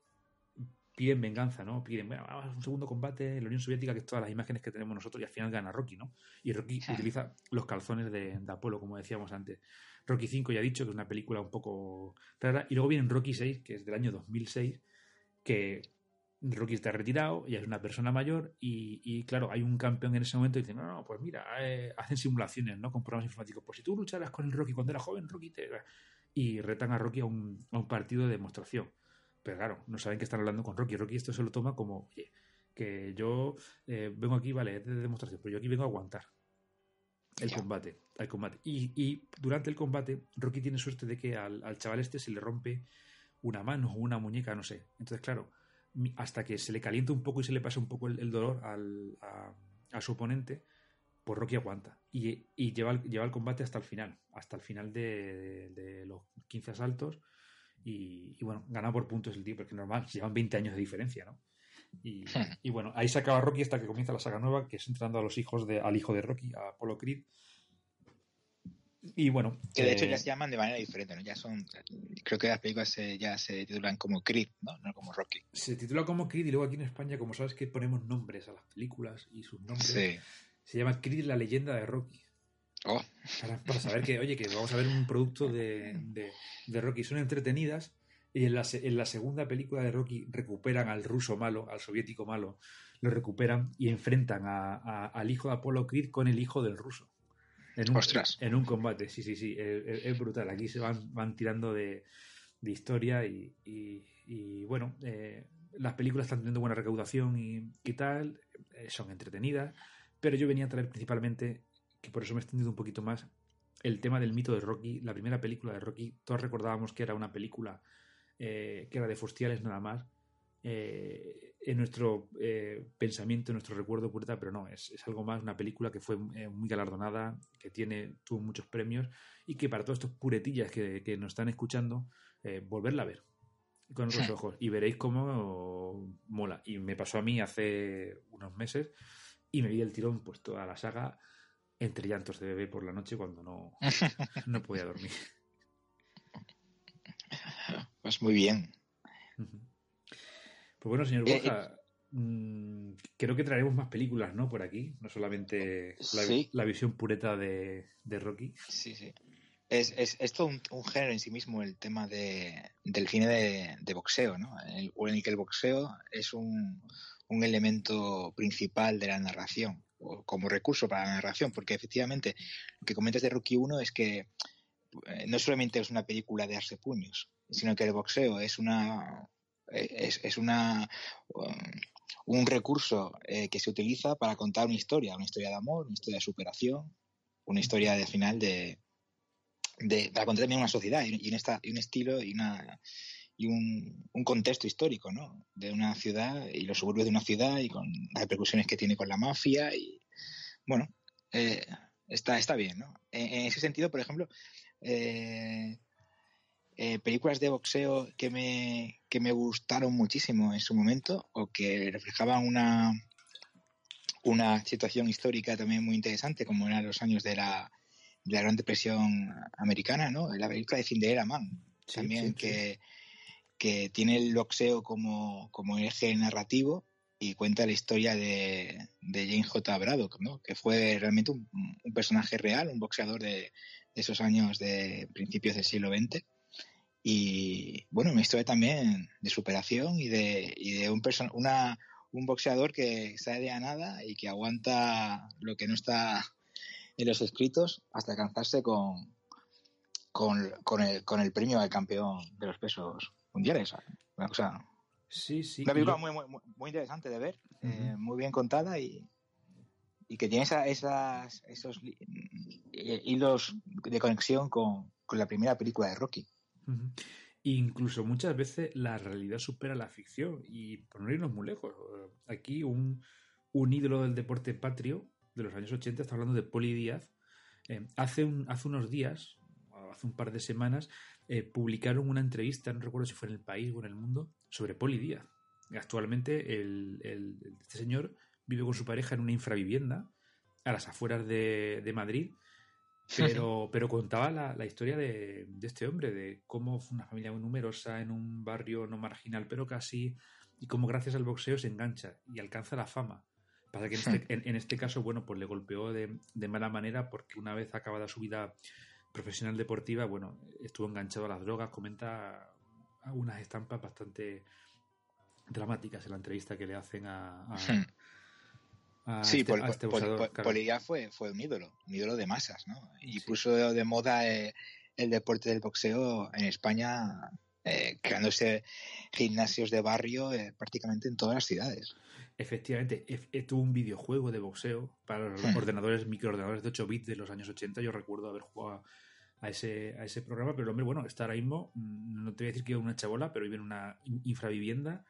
piden venganza, ¿no? Piden, bueno, vamos a un segundo combate en la Unión Soviética, que es todas las imágenes que tenemos nosotros, y al final gana Rocky, ¿no? Y Rocky utiliza los calzones de, Apolo, como decíamos antes. Rocky 5 ya he dicho que es una película un poco rara. Y luego viene Rocky 6, que es del año 2006, que Rocky está retirado, ya es una persona mayor y, claro, hay un campeón en ese momento y dice, no, no, pues mira, eh, hacen simulaciones, ¿no? Con programas informáticos. Pues si tú lucharas con el Rocky cuando era joven, Rocky te... Y retan a Rocky a un, partido de demostración. Pero claro, no saben que están hablando con Rocky. Rocky esto se lo toma como, oye, que yo eh, vengo aquí, vale, de demostración, pero yo aquí vengo a aguantar el combate, el combate. Y, durante el combate, Rocky tiene suerte de que al, al chaval este se le rompe una mano o una muñeca, no sé. Entonces, claro, hasta que se le calienta un poco y se le pasa un poco el, dolor al, a, su oponente, pues Rocky aguanta y, lleva, el, lleva el combate hasta el final, hasta el final de, los 15 asaltos y, bueno, gana por puntos el tío, porque normal, llevan 20 años de diferencia, ¿no? Y, y, bueno, ahí se acaba Rocky hasta que comienza la saga nueva, que es entrando a los hijos de, al hijo de Rocky, a Apollo Creed. Y bueno. Que de hecho ya se llaman de manera diferente, ¿no? Ya son. Creo que las películas ya se titulan como Creed, ¿no? No como Rocky. Se titula como Creed y luego aquí en España, como sabes que ponemos nombres a las películas y sus nombres. Sí. Se llama Creed la leyenda de Rocky. Oh. Para, para, saber que, oye, que vamos a ver un producto de, de, de Rocky. Son entretenidas. Y en la, en la, segunda película de Rocky recuperan al ruso malo, al soviético malo, lo recuperan y enfrentan a, a, al hijo de Apollo Creed con el hijo del ruso. En un, Ostras. En un combate, sí, sí, sí. Es, es brutal. Aquí se van, van tirando de, de historia y, y, y bueno, eh, las películas están teniendo buena recaudación y, y tal, eh, son entretenidas, pero yo venía a traer principalmente, que por eso me he extendido un poquito más, el tema del mito de Rocky, la primera película de Rocky, todos recordábamos que era una película eh, que era de Fustiales nada más, eh, en nuestro eh, pensamiento, en nuestro recuerdo pureta, pero no, es, es, algo más, una película que fue eh, muy galardonada, que tiene, tuvo muchos premios y que para todos estos puretillas que, que nos están escuchando, eh, volverla a ver con otros ojos y veréis cómo mola. Y me pasó a mí hace unos meses y me vi el tirón pues toda la saga entre llantos de bebé por la noche cuando no, no podía dormir. Pues muy bien. Uh -huh. Pues bueno, señor Borja, eh, mmm, creo que traeremos más películas, ¿no? Por aquí, no solamente la, sí. la visión pureta de, de, Rocky. Sí, sí. Es, es, es todo un, un, género en sí mismo el tema de, del cine de, de boxeo, ¿no? El, o en el que el boxeo es un, un elemento principal de la narración, o como recurso para la narración, porque efectivamente lo que comentas de Rocky 1 es que eh, no solamente es una película de arse puños, sino que el boxeo es una es, es una um, un recurso eh, que se utiliza para contar una historia, una historia de amor, una historia de superación, una historia de final de, de para contar también una sociedad y, y, un, y un estilo y una y un, un, contexto histórico, ¿no? De una ciudad y los suburbios de una ciudad y con las repercusiones que tiene con la mafia y bueno, eh, está, está bien, ¿no? En, ese sentido, por ejemplo, eh, eh, películas de boxeo que me, que me gustaron muchísimo en su momento o que reflejaban una, una situación histórica también muy interesante, como eran los años de la, de la Gran Depresión Americana, ¿no? La película de Cinderella Man, sí, también sí, que, sí. que tiene el boxeo como, como eje narrativo y cuenta la historia de, de James J. Braddock, ¿no? que fue realmente un, un personaje real, un boxeador de, de, esos años de principios del siglo XX y bueno, una historia también de superación y de, y de un, una, un boxeador que sale de a nada y que aguanta lo que no está en los escritos hasta alcanzarse con, con, con, el, con el premio al campeón de los pesos mundiales. Una cosa. Sí, sí. Una película muy, muy, muy interesante de ver, uh -huh. eh, muy bien contada y, y que tiene esa, esas, esos hilos de conexión con, con la primera película de Rocky. Incluso muchas veces la realidad supera la ficción y por no irnos muy lejos. Aquí un, un ídolo del deporte patrio de los años 80 está hablando de Poli Díaz. Eh, hace, un, hace unos días, hace un par de semanas, eh, publicaron una entrevista, no recuerdo si fue en el país o en el mundo, sobre Poli Díaz. Actualmente el, el, este señor vive con su pareja en una infravivienda a las afueras de, de Madrid pero, pero contaba la, la historia de, de, este hombre, de cómo fue una familia muy numerosa en un barrio no marginal, pero casi, y cómo gracias al boxeo se engancha y alcanza la fama. Pasa que en este, en, en este caso, bueno, pues le golpeó de, de, mala manera porque una vez acabada su vida profesional deportiva, bueno, estuvo enganchado a las drogas, comenta unas estampas bastante dramáticas en la entrevista que le hacen a, a a sí, este, Pol, a este Pol, Pol, claro. Polilla fue, fue un ídolo, un ídolo de masas, ¿no? Y sí. puso de, moda eh, el deporte del boxeo en España, eh, creándose gimnasios de barrio eh, prácticamente en todas las ciudades. Efectivamente, tuvo un videojuego de boxeo para los hmm. ordenadores, microordenadores de 8 bits de los años 80. Yo recuerdo haber jugado a ese, a ese programa, pero el hombre, bueno, está ahora mismo, mm, no te voy a decir que es una chabola, pero vive en una infravivienda.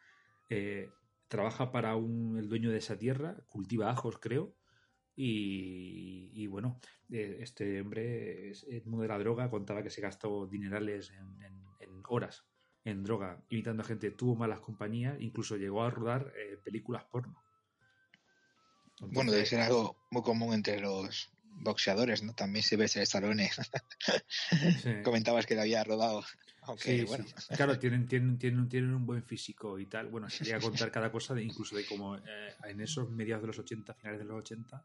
Eh, trabaja para un, el dueño de esa tierra, cultiva ajos, creo, y, y bueno, eh, este hombre, es, el mundo de la droga, contaba que se gastó dinerales en, en, en horas en droga, imitando a gente, tuvo malas compañías, incluso llegó a rodar eh, películas porno. bueno, debe ser algo muy común entre los boxeadores, ¿no? También se ve ese Stallone. Comentabas que le había rodado. Aunque, bueno. Claro, tienen, tienen, tienen, tienen un buen físico y tal. Bueno, sería contar cada cosa, de, incluso de cómo eh, en esos mediados de los 80, finales de los 80,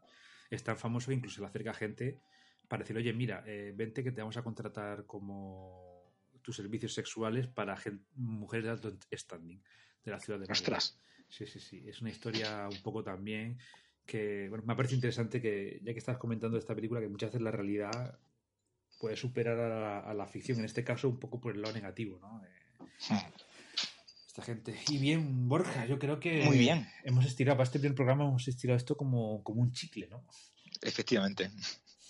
es tan famoso, incluso le acerca gente para decir, oye, mira, eh, vente que te vamos a contratar como tus servicios sexuales para mujeres de alto standing de la ciudad de Madrid. Sí, sí, sí. Es una historia un poco también que, bueno, me parece interesante que, ya que estás comentando esta película, que muchas veces la realidad puede superar a la, ficción, en este caso un poco por el lado negativo, ¿no? esta gente. Y bien, Borja, yo creo que Muy bien. hemos estirado, para este primer programa hemos estirado esto como, como un chicle, ¿no? Efectivamente.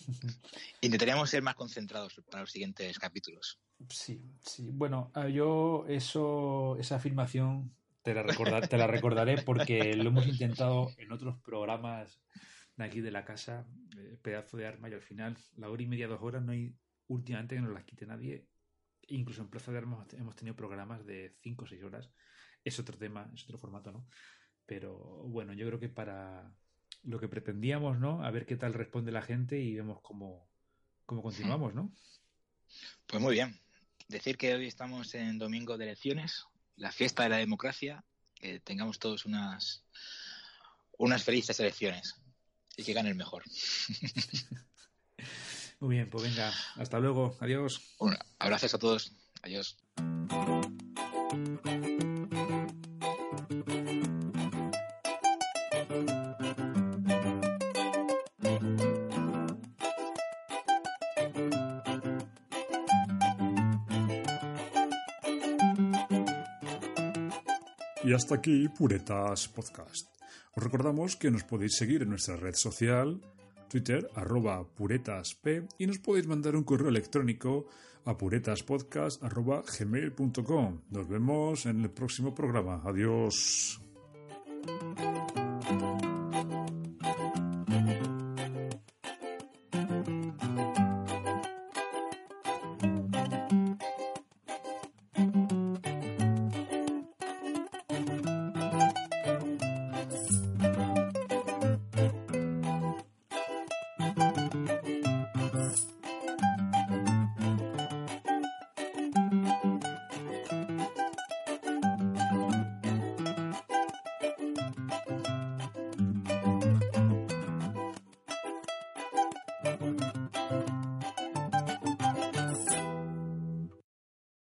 Intentaríamos ser más concentrados para los siguientes capítulos. Sí, sí. Bueno, ah, yo eso, esa afirmación te la, te la recordaré porque lo hemos intentado en otros programas de aquí de la casa, eh, pedazo de arma, y al final, la hora y media, dos horas, no hay últimamente que nos las quite nadie. Incluso en Plaza de Armas hemos tenido programas de cinco o seis horas. Es otro tema, es otro formato, ¿no? Pero bueno, yo creo que para lo que pretendíamos, ¿no? A ver qué tal responde la gente y vemos cómo, cómo continuamos, ¿no? Pues muy bien. Decir que hoy estamos en domingo de elecciones, la fiesta de la democracia, que tengamos todos unas, unas felices elecciones y que gane el mejor. Muy bien, pues venga, hasta luego, adiós. Un abrazos a todos, adiós. Y hasta aquí Puretas Podcast. Os recordamos que nos podéis seguir en nuestra red social, Twitter, arroba puretasp, y nos podéis mandar un correo electrónico a puretaspodcast.gmail.com. Nos vemos en el próximo programa. Adiós.